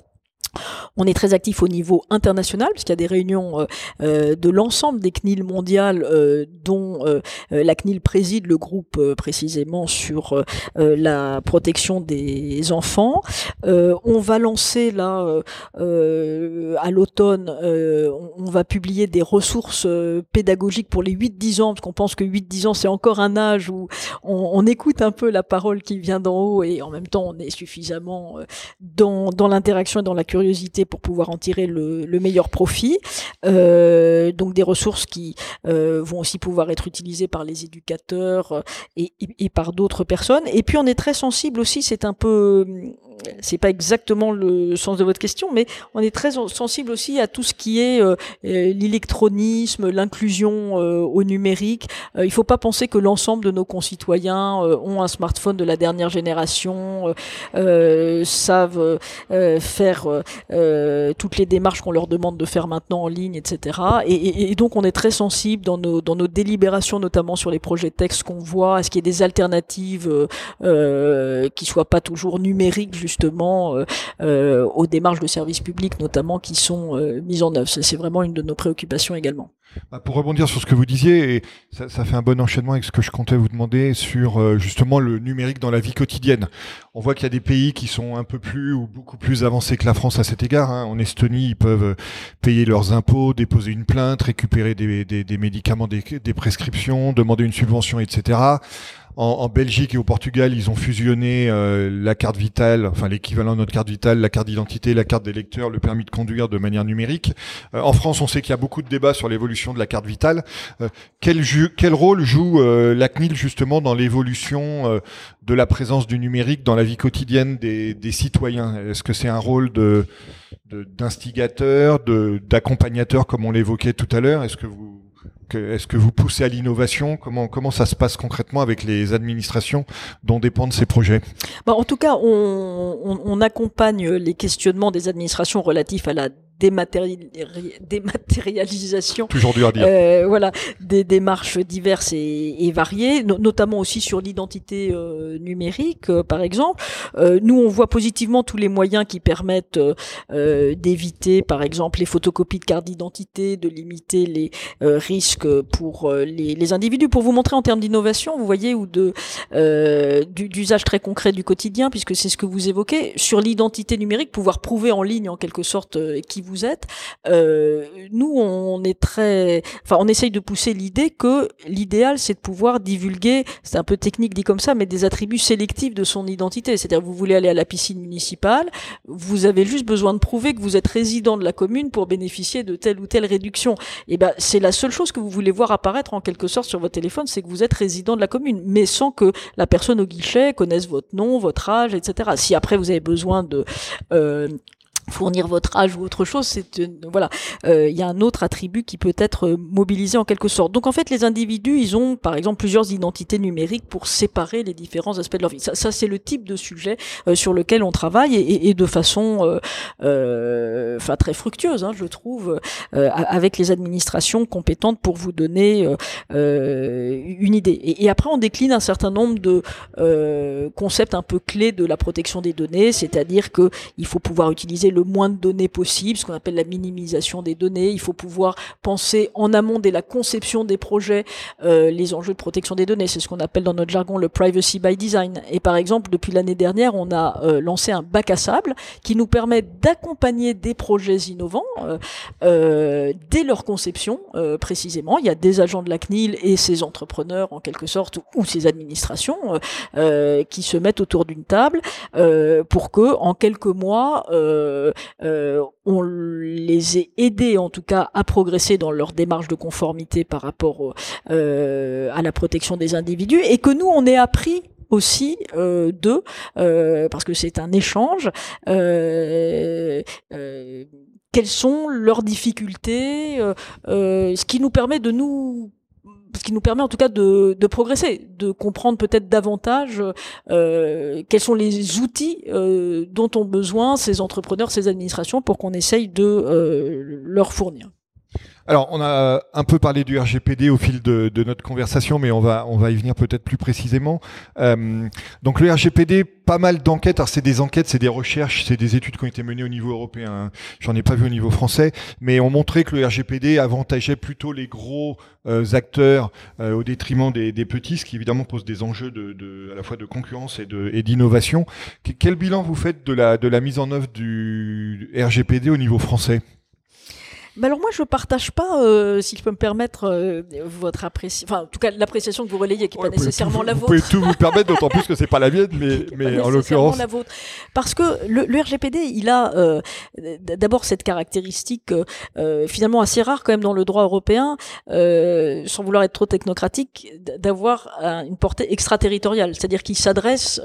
On est très actif au niveau international puisqu'il y a des réunions euh, euh, de l'ensemble des CNIL mondiales euh, dont la CNIL préside le groupe précisément sur la protection des enfants. on va lancer là à l'automne, on, va publier des ressources pédagogiques pour les 8-10 ans parce qu'on pense que 8-10 ans c'est encore un âge où on, écoute un peu la parole qui vient d'en haut et en même temps on est suffisamment dans, dans l'interaction et dans la curiosité pour pouvoir en tirer le, meilleur profit. Euh, donc des ressources qui euh, vont aussi pouvoir être utilisées par les éducateurs euh, et, et par d'autres personnes. Et puis on est très sensible aussi, c'est un peu c'est pas exactement le sens de votre question, mais on est très sensible aussi à tout ce qui est euh, euh, l'électronisme, l'inclusion euh, au numérique. il faut pas penser que l'ensemble de nos concitoyens ont un smartphone de la dernière génération, savent faire toutes les démarches qu'on leur demande de faire maintenant en ligne, etc. Et, et, donc on est très sensible dans nos, dans nos délibérations, notamment sur les projets de texte qu'on voit, à ce qu'il y ait des alternatives qui soient pas toujours numériques justement euh, euh, aux démarches de services publics notamment qui sont euh, mises en œuvre. C'est vraiment une de nos préoccupations également. Bah, pour rebondir sur ce que vous disiez, et ça, fait un bon enchaînement avec ce que je comptais vous demander sur justement le numérique dans la vie quotidienne. On voit qu'il y a des pays qui sont un peu plus ou beaucoup plus avancés que la France à cet égard. Hein. En Estonie, ils peuvent payer leurs impôts, déposer une plainte, récupérer des, médicaments, des prescriptions, demander une subvention, etc. En, en, Belgique et au Portugal, ils ont fusionné euh, la carte vitale, enfin l'équivalent de notre carte vitale, la carte d'identité, la carte d'électeur, le permis de conduire de manière numérique. Euh, en France, on sait qu'il y a beaucoup de débats sur l'évolution de la carte vitale. Euh, quel, quel, rôle joue la CNIL justement dans l'évolution de la présence du numérique dans la vie quotidienne des, des citoyens? Est-ce que c'est un rôle de d'instigateur, d'accompagnateur, comme on l'évoquait tout à l'heure? Est-ce que vous est-ce que vous poussez à l'innovation? Comment, comment ça se passe concrètement avec les administrations dont dépendent ces projets? Bah, En tout cas, on, on, on accompagne les questionnements des administrations relatifs à la dématérialisation. Toujours dur à dire. Euh, voilà, des démarches diverses et, et variées, notamment aussi sur l'identité euh, numérique, euh, par exemple. Nous, on voit positivement tous les moyens qui permettent d'éviter, par exemple, les photocopies de cartes d'identité, de limiter les risques pour les, les, individus. Pour vous montrer en termes d'innovation, vous voyez, ou de d'usage très concret du quotidien, puisque c'est ce que vous évoquez, sur l'identité numérique, pouvoir prouver en ligne, en quelque sorte, qui vous êtes, euh, nous on est très, enfin on essaye de pousser l'idée que l'idéal c'est de pouvoir divulguer, c'est un peu technique dit comme ça, mais des attributs sélectifs de son identité. C'est-à-dire vous voulez aller à la piscine municipale, vous avez juste besoin de prouver que vous êtes résident de la commune pour bénéficier de telle ou telle réduction. Et ben c'est la seule chose que vous voulez voir apparaître en quelque sorte sur votre téléphone, c'est que vous êtes résident de la commune, mais sans que la personne au guichet connaisse votre nom, votre âge, etc. Si après vous avez besoin de euh, fournir votre âge ou autre chose, c'est voilà, euh, il y a un autre attribut qui peut être mobilisé en quelque sorte. Donc en fait, les individus, ils ont par exemple plusieurs identités numériques pour séparer les différents aspects de leur vie. Ça, c'est le type de sujet euh, sur lequel on travaille et, de façon, euh, enfin très fructueuse, hein, je trouve, avec les administrations compétentes pour vous donner une idée. Et, et, après, on décline un certain nombre de concepts un peu clés de la protection des données, c'est-à-dire que il faut pouvoir utiliser le moins de données possible, ce qu'on appelle la minimisation des données. Il faut pouvoir penser en amont dès la conception des projets euh, les enjeux de protection des données. C'est ce qu'on appelle dans notre jargon le privacy by design. Et par exemple, depuis l'année dernière, on a euh, lancé un bac à sable qui nous permet d'accompagner des projets innovants euh, dès leur conception précisément. Il y a des agents de la CNIL et ses entrepreneurs en quelque sorte ou ses administrations qui se mettent autour d'une table pour que en quelques mois on les ait aidés en tout cas à progresser dans leur démarche de conformité par rapport euh, à la protection des individus et que nous on ait appris aussi euh, d'eux parce que c'est un échange quelles sont leurs difficultés ce qui nous permet de nous ce qui nous permet en tout cas de, progresser, de comprendre peut-être davantage euh, quels sont les outils euh, dont ont besoin ces entrepreneurs, ces administrations pour qu'on essaye de euh, leur fournir. Alors, on a un peu parlé du RGPD au fil de, notre conversation, mais on va, on va y venir peut-être plus précisément. Euh, donc, le RGPD, pas mal d'enquêtes. Alors, c'est des enquêtes, c'est des recherches, c'est des études qui ont été menées au niveau européen. J'en ai pas vu au niveau français, mais on montrait que le RGPD avantageait plutôt les gros euh, acteurs euh, au détriment des, petits, ce qui évidemment pose des enjeux de, à la fois de concurrence et d'innovation. Quel bilan vous faites de la de la mise en œuvre du RGPD au niveau français? Bah alors moi je partage pas, euh, si je peux me permettre, euh, votre appréciation, enfin en tout cas l'appréciation que vous relayez qui n'est pas nécessairement la vôtre. Vous pouvez tout vous permettre, d'autant plus que c'est pas la mienne, mais, mais en l'occurrence. la vôtre. Parce que le, le RGPD, il a euh, d'abord cette caractéristique euh, finalement assez rare quand même dans le droit européen, euh, sans vouloir être trop technocratique, d'avoir une portée extraterritoriale, c'est-à-dire qu'il s'adresse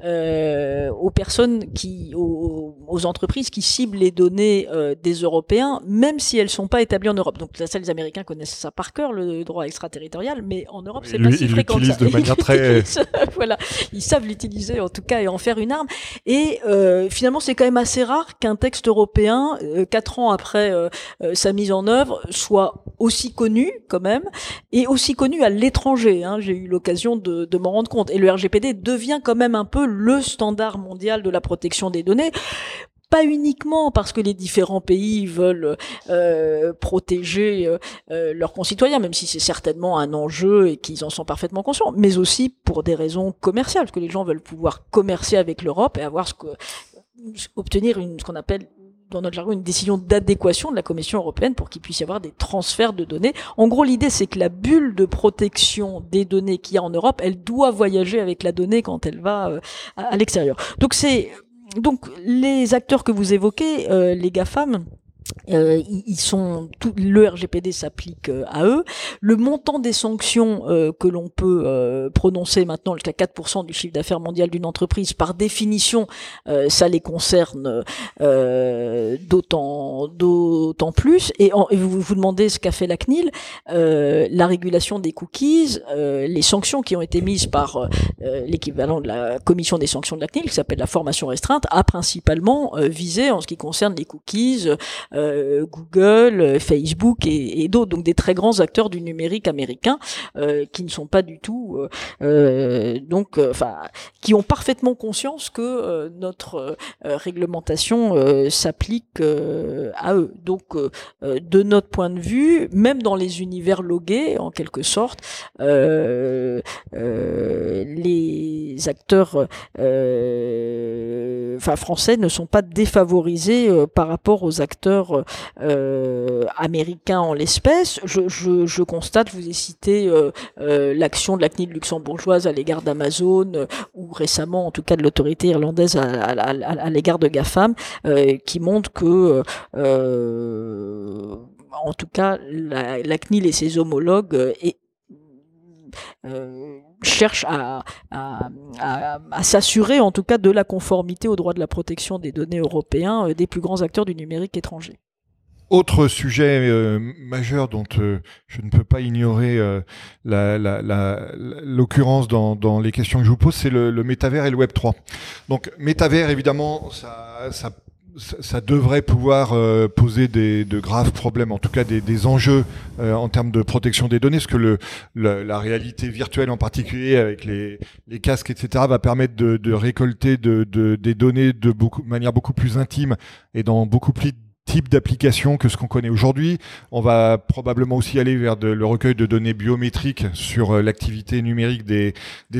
aux personnes qui, aux, aux, entreprises qui ciblent les données des Européens, même même si elles sont pas établies en Europe. Donc ça, les Américains connaissent ça par cœur, le droit extraterritorial, mais en Europe, c'est pas si fréquent que ça. de manière très... voilà, ils savent l'utiliser en tout cas et en faire une arme. Et euh, finalement, c'est quand même assez rare qu'un texte européen, euh, quatre ans après euh, euh, sa mise en œuvre, soit aussi connu quand même et aussi connu à l'étranger. Hein. J'ai eu l'occasion de, de m'en rendre compte. Et le RGPD devient quand même un peu le standard mondial de la protection des données pas uniquement parce que les différents pays veulent euh, protéger euh, euh, leurs concitoyens, même si c'est certainement un enjeu et qu'ils en sont parfaitement conscients, mais aussi pour des raisons commerciales, parce que les gens veulent pouvoir commercer avec l'Europe et avoir ce que obtenir une, ce qu'on appelle dans notre jargon, une décision d'adéquation de la Commission européenne pour qu'il puisse y avoir des transferts de données. En gros, l'idée, c'est que la bulle de protection des données qu'il y a en Europe, elle doit voyager avec la donnée quand elle va à, l'extérieur. Donc c'est donc les acteurs que vous évoquez, euh, les GAFAM, euh, ils sont tout, le RGPD s'applique euh, à eux. Le montant des sanctions euh, que l'on peut euh, prononcer maintenant jusqu'à 4% du chiffre d'affaires mondial d'une entreprise, par définition, ça les concerne d'autant d'autant plus. Et, vous vous demandez ce qu'a fait la CNIL, la régulation des cookies, les sanctions qui ont été mises par l'équivalent de la commission des sanctions de la CNIL, qui s'appelle la formation restreinte, a principalement visé en ce qui concerne les cookies. Euh, Google, euh, Facebook et, d'autres, donc des très grands acteurs du numérique américain euh, qui ne sont pas du tout, donc, qui ont parfaitement conscience que notre réglementation s'applique à eux. Donc, de notre point de vue, même dans les univers logués, en quelque sorte, les acteurs français ne sont pas défavorisés par rapport aux acteurs euh, américain en l'espèce. Je, constate, je vous ai cité euh, euh, l'action de la CNIL luxembourgeoise à l'égard d'Amazon, ou récemment en tout cas de l'autorité irlandaise à, l'égard de GAFAM, qui montre que en tout cas la, CNIL et ses homologues euh, cherche à, à, s'assurer en tout cas de la conformité aux droits de la protection des données européens euh, des plus grands acteurs du numérique étranger. Autre sujet euh, majeur dont euh, je ne peux pas ignorer l'occurrence dans, dans, les questions que je vous pose, c'est le, le métavers et le Web 3. Donc métavers, évidemment, ça, ça ça, devrait pouvoir euh, poser des, de graves problèmes, en tout cas des, des enjeux euh, en termes de protection des données, parce que le, la réalité virtuelle en particulier, avec les, les casques, etc., va permettre de, de récolter de, de, des données de beaucoup, manière beaucoup plus intime et dans beaucoup plus type d'application que ce qu'on connaît aujourd'hui. On va probablement aussi aller vers le recueil de données biométriques sur euh, l'activité numérique des,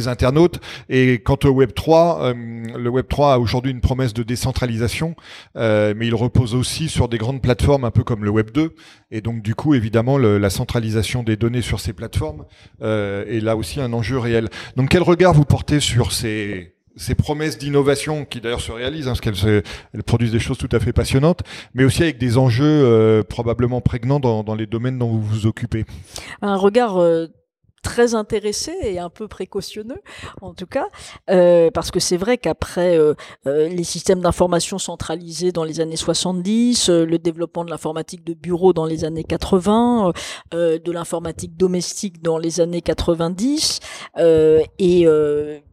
internautes. Et quant au Web 3, euh, le Web 3 a aujourd'hui une promesse de décentralisation, euh, mais il repose aussi sur des grandes plateformes un peu comme le Web 2. Et donc du coup, évidemment, la centralisation des données sur ces plateformes est là aussi un enjeu réel. Donc quel regard vous portez sur ces ces promesses d'innovation qui d'ailleurs se réalisent, hein, parce qu'elles elles produisent des choses tout à fait passionnantes, mais aussi avec des enjeux euh, probablement prégnants dans, les domaines dont vous vous occupez. Un regard euh, très intéressé et un peu précautionneux en tout cas euh, parce que c'est vrai qu'après les systèmes d'information centralisés dans les années 70 le développement de l'informatique de bureau dans les années 80 de l'informatique domestique dans les années 90 et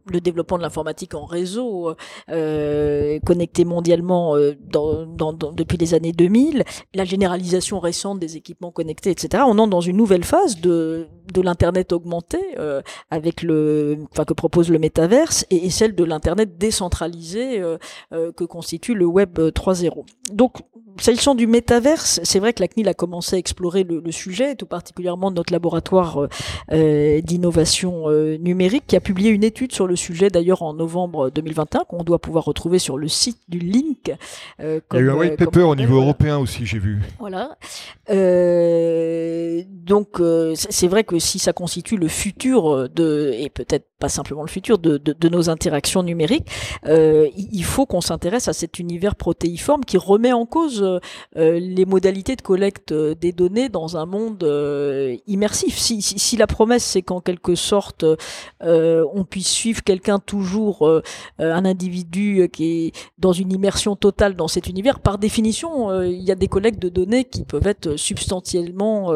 le développement de l'informatique en réseau euh, connecté mondialement dans, dans, depuis les années 2000, la généralisation récente des équipements connectés, etc. On entre dans une nouvelle phase de, de l'internet augmenté euh, avec le, enfin que propose le métaverse et, celle de l'internet décentralisé euh, euh, que constitue le web 3.0. Donc S'agissant du métaverse, c'est vrai que la CNIL a commencé à explorer le, le sujet, tout particulièrement notre laboratoire euh, d'innovation euh, numérique, qui a publié une étude sur le sujet d'ailleurs en novembre 2021, qu'on doit pouvoir retrouver sur le site du Link. Euh, Il y a eu un white paper au niveau européen aussi, j'ai vu. Voilà. donc c'est vrai que si ça constitue le futur de, et peut-être pas simplement le futur de, nos interactions numériques, euh, il faut qu'on s'intéresse à cet univers protéiforme qui remet en cause euh, les modalités de collecte euh, des données dans un monde euh, immersif. Si, si, la promesse c'est qu'en quelque sorte euh, on puisse suivre quelqu'un toujours, un individu qui est dans une immersion totale dans cet univers, par définition, il y a des collectes de données qui peuvent être substantiellement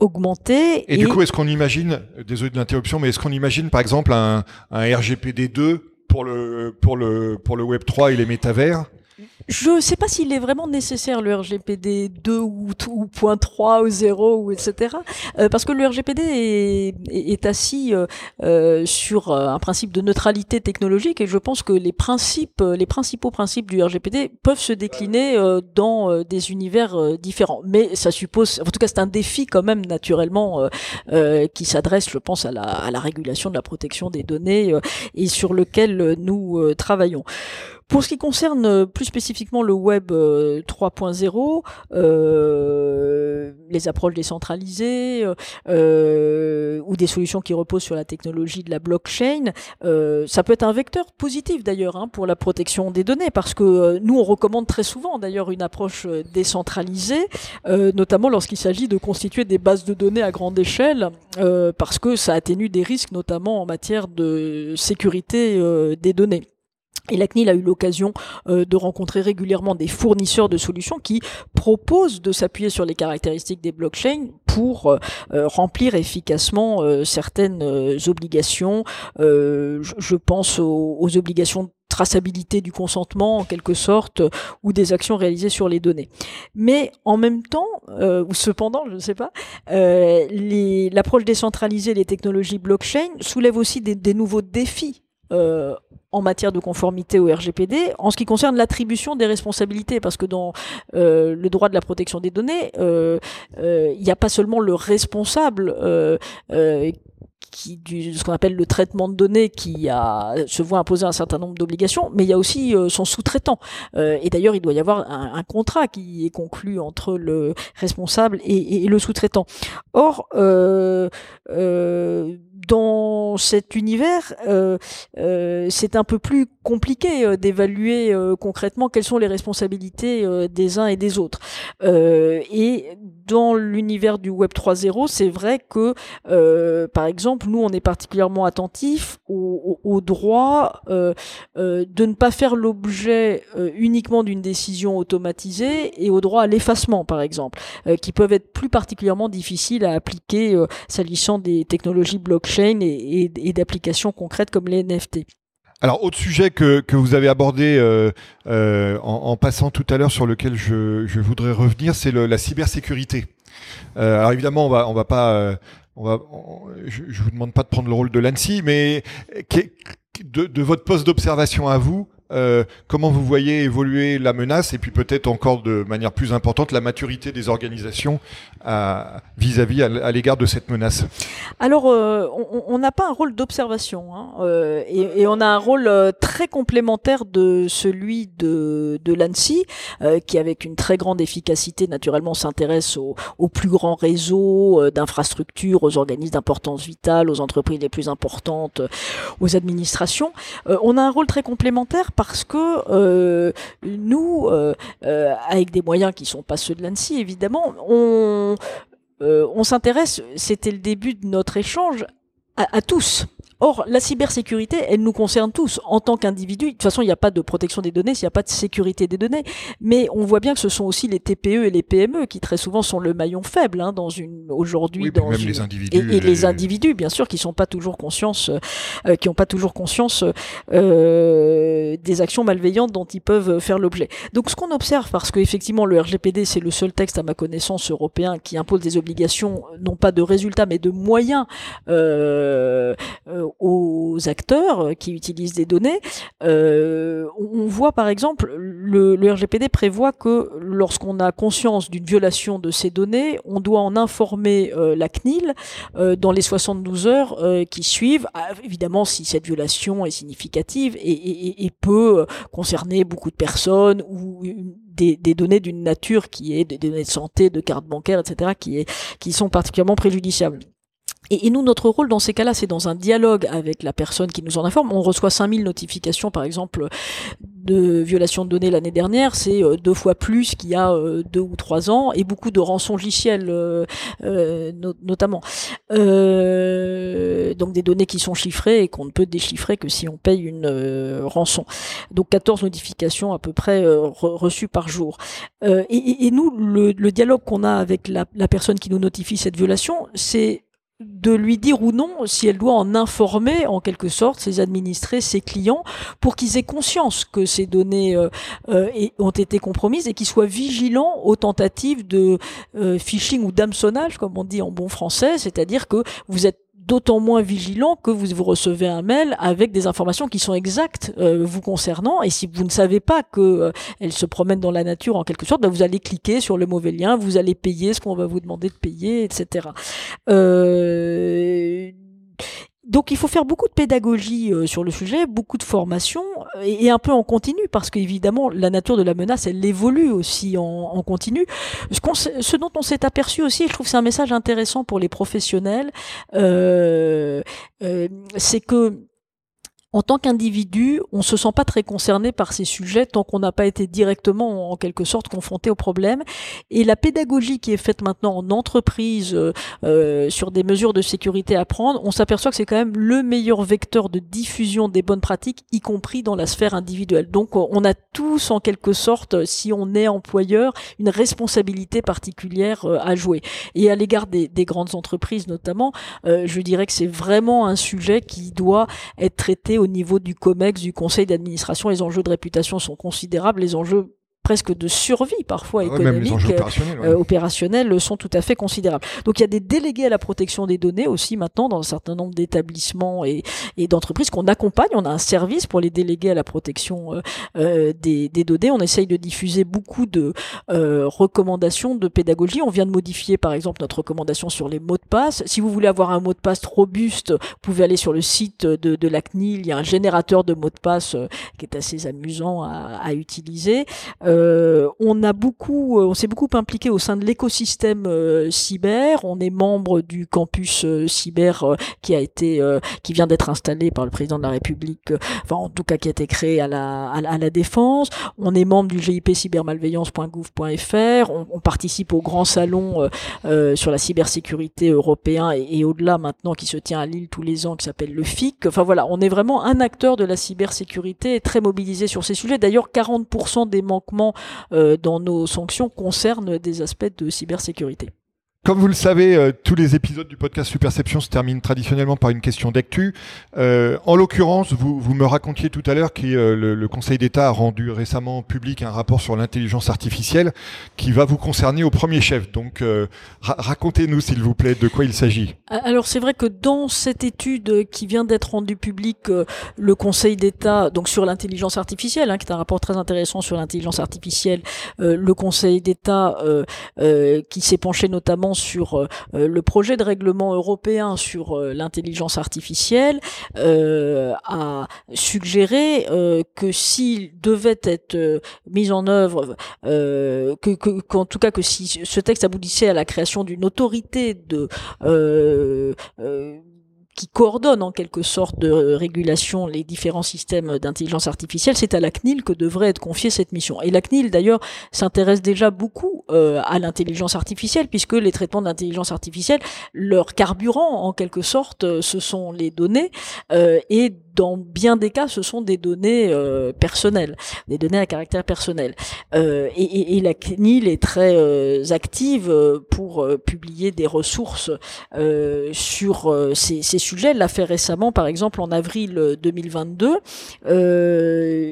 augmenter. Et, du coup, est-ce qu'on imagine, désolé de l'interruption, mais est-ce qu'on imagine par exemple un, un RGPD 2 pour le, pour le, pour le Web 3 et les métavers? Je ne sais pas s'il est vraiment nécessaire le RGPD 2 ou, ou point 3 ou 0 ou etc. Euh, parce que le RGPD est, est, assis euh, euh, sur un principe de neutralité technologique et je pense que les principes, les principaux principes du RGPD peuvent se décliner dans des univers différents. Mais ça suppose, en tout cas, c'est un défi quand même naturellement qui s'adresse, je pense, à la, à la régulation de la protection des données et sur lequel nous travaillons. Pour ce qui concerne euh, plus spécifiquement le web 3.0, euh, euh, les approches décentralisées euh, ou des solutions qui reposent sur la technologie de la blockchain, ça peut être un vecteur positif d'ailleurs hein, pour la protection des données parce que nous on recommande très souvent d'ailleurs une approche décentralisée, notamment lorsqu'il s'agit de constituer des bases de données à grande échelle parce que ça atténue des risques notamment en matière de sécurité des données. Et la CNIL a eu l'occasion euh, de rencontrer régulièrement des fournisseurs de solutions qui proposent de s'appuyer sur les caractéristiques des blockchains pour euh, euh, remplir efficacement certaines obligations. Je, pense aux, obligations de traçabilité du consentement en quelque sorte ou des actions réalisées sur les données. Mais en même temps, ou cependant, je ne sais pas, l'approche décentralisée des technologies blockchain soulève aussi des, des nouveaux défis euh, en matière de conformité au RGPD en ce qui concerne l'attribution des responsabilités parce que dans euh, le droit de la protection des données euh, il n'y a pas seulement le responsable qui, du, ce qu'on appelle le traitement de données qui a, se voit imposer un certain nombre d'obligations, mais il y a aussi son sous-traitant. et d'ailleurs, il doit y avoir un, contrat qui est conclu entre le responsable et, et le sous-traitant. Or, euh, dans cet univers, euh, euh, c'est un peu plus compliqué euh, d'évaluer concrètement quelles sont les responsabilités des uns et des autres. et dans l'univers du Web 3.0, c'est vrai que, par exemple, nous, on est particulièrement attentifs au, au, droit de ne pas faire l'objet uniquement d'une décision automatisée et au droit à l'effacement, par exemple, qui peuvent être plus particulièrement difficiles à appliquer s'agissant des technologies blockchain et, d'applications concrètes comme les NFT. Alors, autre sujet que, vous avez abordé euh, euh, en, passant tout à l'heure, sur lequel je, voudrais revenir, c'est la cybersécurité. Euh, alors évidemment, on va, on va pas, on va, je, ne vous demande pas de prendre le rôle de l'ANSI, mais de, de votre poste d'observation à vous, euh, comment vous voyez évoluer la menace et puis peut-être encore de manière plus importante la maturité des organisations vis-à-vis à, l'égard de cette menace? Alors, euh, on n'a pas un rôle d'observation hein, euh, et, on a un rôle très complémentaire de celui de, de l'ANSI, qui avec une très grande efficacité naturellement s'intéresse aux, plus grands réseaux d'infrastructures, aux organismes d'importance vitale, aux entreprises les plus importantes, aux administrations. on a un rôle très complémentaire parce que euh, nous, euh, euh, avec des moyens qui sont pas ceux de l'ANSI, évidemment, on s'intéresse, c'était le début de notre échange, à tous. Or, la cybersécurité, elle nous concerne tous en tant qu'individus. De toute façon, il n'y a pas de protection des données s'il n'y a pas de sécurité des données. Mais on voit bien que ce sont aussi les TPE et les PME qui très souvent sont le maillon faible hein, dans une aujourd'hui oui, dans même les individus et, les individus, bien sûr, qui sont pas toujours conscience, euh, qui n'ont pas toujours conscience euh, des actions malveillantes dont ils peuvent faire l'objet. Donc, ce qu'on observe, parce qu'effectivement, le RGPD, c'est le seul texte à ma connaissance européen qui impose des obligations, non pas de résultats, mais de moyens. Euh, euh aux acteurs qui utilisent des données. Euh, on voit par exemple, le, RGPD prévoit que lorsqu'on a conscience d'une violation de ces données, on doit en informer euh, la CNIL euh, dans les 72 heures qui suivent, ah, évidemment si cette violation est significative et, peut concerner beaucoup de personnes ou des, données d'une nature qui est des données de santé, de carte bancaire, etc., qui sont particulièrement préjudiciables. Et, nous, notre rôle dans ces cas-là, c'est dans un dialogue avec la personne qui nous en informe. On reçoit 5000 notifications, par exemple, de violation de données l'année dernière. C'est euh, deux fois plus qu'il y a euh, deux ou trois ans, et beaucoup de rançons logiciels, euh, notamment. donc des données qui sont chiffrées et qu'on ne peut déchiffrer que si on paye une rançon. Donc 14 notifications à peu près reçues par jour. Et, et, nous, le, le dialogue qu'on a avec la personne qui nous notifie cette violation, c'est de lui dire ou non si elle doit en informer en quelque sorte ses administrés, ses clients, pour qu'ils aient conscience que ces données euh, euh, ont été compromises et qu'ils soient vigilants aux tentatives de euh, phishing ou d'hameçonnage, comme on dit en bon français, c'est-à-dire que vous êtes d'autant moins vigilant que vous, recevez un mail avec des informations qui sont exactes euh, vous concernant. Et si vous ne savez pas que euh, elle se promène dans la nature en quelque sorte, ben vous allez cliquer sur le mauvais lien, vous allez payer ce qu'on va vous demander de payer, etc. Euh, donc il faut faire beaucoup de pédagogie euh, sur le sujet, beaucoup de formation euh, et, un peu en continu parce qu'évidemment la nature de la menace elle évolue aussi en, en continu. Ce, ce, dont on s'est aperçu aussi, et je trouve que c'est un message intéressant pour les professionnels, euh, euh c'est que en tant qu'individu, on se sent pas très concerné par ces sujets tant qu'on n'a pas été directement, en quelque sorte, confronté au problème. Et la pédagogie qui est faite maintenant en entreprise euh, euh, sur des mesures de sécurité à prendre, on s'aperçoit que c'est quand même le meilleur vecteur de diffusion des bonnes pratiques, y compris dans la sphère individuelle. Donc, on a tous, en quelque sorte, si on est employeur, une responsabilité particulière euh, à jouer. Et à l'égard des, des, grandes entreprises, notamment, je dirais que c'est vraiment un sujet qui doit être traité au niveau du COMEX, du conseil d'administration, les enjeux de réputation sont considérables, les enjeux presque de survie parfois économique, euh, opérationnels, sont tout à fait considérables. Donc il y a des délégués à la protection des données aussi maintenant dans un certain nombre d'établissements et, et d'entreprises qu'on accompagne. On a un service pour les délégués à la protection euh, euh des, des, données. On essaye de diffuser beaucoup de euh, recommandations de pédagogie. On vient de modifier par exemple notre recommandation sur les mots de passe. Si vous voulez avoir un mot de passe robuste, vous pouvez aller sur le site de, de la CNIL. Il y a un générateur de mots de passe qui est assez amusant à, à utiliser. Euh, beaucoup, euh, on s'est beaucoup impliqué au sein de l'écosystème euh, cyber. On est membre du campus cyber qui a été, qui vient d'être installé par le président de la République, en tout cas qui a été créé à la, à, défense. On est membre du GIP cybermalveillance.gouv.fr. On, participe au grand salon sur la cybersécurité européen et, et au-delà maintenant qui se tient à Lille tous les ans, qui s'appelle le FIC. Enfin voilà, on est vraiment un acteur de la cybersécurité très mobilisé sur ces sujets. D'ailleurs, 40% des manquements euh, dans nos sanctions concernent des aspects de cybersécurité. Comme vous le savez, euh, tous les épisodes du podcast Superception se terminent traditionnellement par une question d'actu. Euh, en l'occurrence, vous, me racontiez tout à l'heure que euh, le, Conseil d'État a rendu récemment public un rapport sur l'intelligence artificielle qui va vous concerner au premier chef. Donc, racontez-nous, s'il vous plaît, de quoi il s'agit. Alors, c'est vrai que dans cette étude qui vient d'être rendue publique, le Conseil d'État, donc sur l'intelligence artificielle, hein, qui est un rapport très intéressant sur l'intelligence artificielle, le Conseil d'État qui s'est penché notamment sur euh, euh, le projet de règlement européen sur euh, l'intelligence artificielle, a suggéré que s'il devait être mis en œuvre, que, qu'en tout cas que si ce texte aboutissait à la création d'une autorité de qui coordonne en quelque sorte de régulation les différents systèmes d'intelligence artificielle, c'est à la CNIL que devrait être confiée cette mission. Et la CNIL d'ailleurs s'intéresse déjà beaucoup euh, à l'intelligence artificielle puisque les traitements d'intelligence artificielle, leur carburant en quelque sorte, euh, ce sont les données euh, et dans bien des cas, ce sont des données personnelles, des données à caractère personnel. Et, la CNIL est très active pour publier des ressources sur ces, ces, sujets. Elle l'a fait récemment, par exemple, en avril 2022.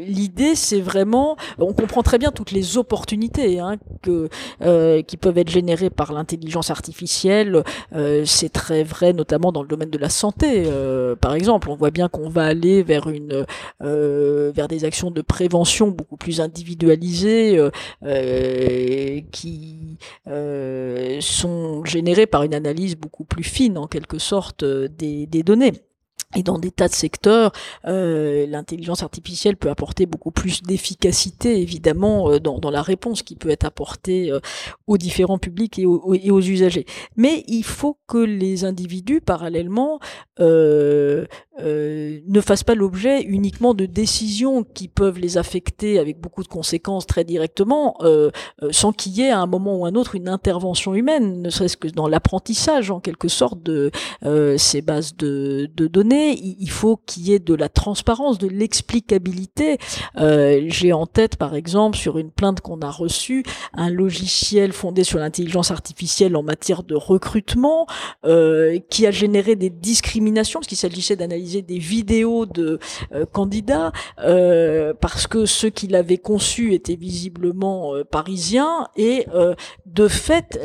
L'idée, c'est vraiment, on comprend très bien toutes les opportunités hein, que, qui peuvent être générées par l'intelligence artificielle. c'est très vrai, notamment dans le domaine de la santé, par exemple. On voit bien qu'on va aller vers euh, vers des actions de prévention beaucoup plus individualisées euh, euh qui euh, sont générées par une analyse beaucoup plus fine en quelque sorte euh, des, données. Et dans des tas de secteurs, euh, l'intelligence artificielle peut apporter beaucoup plus d'efficacité, évidemment, euh, dans, dans, la réponse qui peut être apportée euh, aux différents publics et aux, usagers. Mais il faut que les individus, parallèlement, euh, ne fassent pas l'objet uniquement de décisions qui peuvent les affecter avec beaucoup de conséquences très directement, euh, euh, sans qu'il y ait à un moment ou un autre une intervention humaine, ne serait-ce que dans l'apprentissage en quelque sorte de ces bases de, de données. Il faut qu'il y ait de la transparence, de l'explicabilité. J'ai en tête par exemple sur une plainte qu'on a reçue un logiciel fondé sur l'intelligence artificielle en matière de recrutement qui a généré des discriminations parce qu'il s'agissait d'analyser des vidéos de euh, candidats euh, parce que ceux qui l'avaient conçu étaient visiblement euh, parisiens et de fait,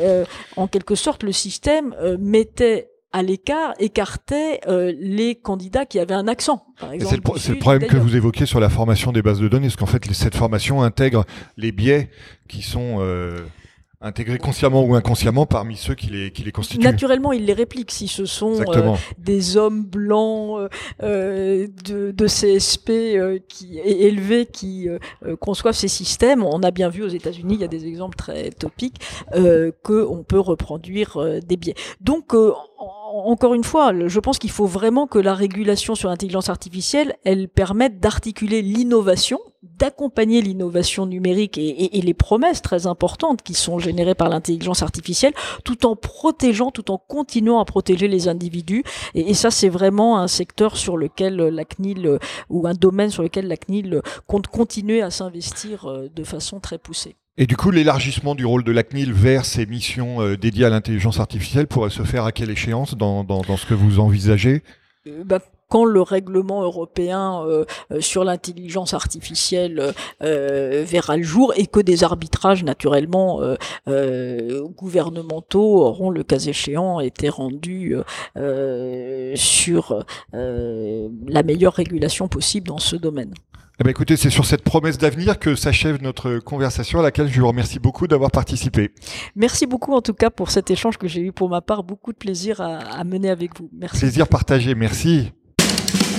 en quelque sorte, le système mettait à l'écart, écartait les candidats qui avaient un accent. C'est le, problème que vous évoquez sur la formation des bases de données, parce qu'en fait, cette formation intègre les biais qui sont intégrés consciemment ou inconsciemment parmi ceux qui les, qui les constituent. Naturellement, ils les répliquent. Si ce sont euh, des hommes blancs euh, euh de, de, CSP euh, qui, élevés qui conçoivent ces systèmes, on a bien vu aux États-Unis, il y a des exemples très topiques, que on peut reproduire des biais. Donc, encore une fois, je pense qu'il faut vraiment que la régulation sur l'intelligence artificielle, elle permette d'articuler l'innovation, d'accompagner l'innovation numérique et, les promesses très importantes qui sont générées par l'intelligence artificielle, tout en protégeant, tout en continuant à protéger les individus. Et, et ça, c'est vraiment un secteur sur lequel la CNIL, ou un domaine sur lequel la CNIL compte continuer à s'investir euh, de façon très poussée. Et du coup, l'élargissement du rôle de la CNIL vers ces missions euh, dédiées à l'intelligence artificielle pourrait se faire à quelle échéance dans, dans, dans ce que vous envisagez? Euh, bah, quand le règlement européen euh, sur l'intelligence artificielle verra le jour et que des arbitrages naturellement gouvernementaux auront le cas échéant été rendus sur la meilleure régulation possible dans ce domaine. Eh ben écoutez, c'est sur cette promesse d'avenir que s'achève notre conversation à laquelle je vous remercie beaucoup d'avoir participé. Merci beaucoup en tout cas pour cet échange que j'ai eu pour ma part. Beaucoup de plaisir à, mener avec vous. Merci. Plaisir partagé, merci.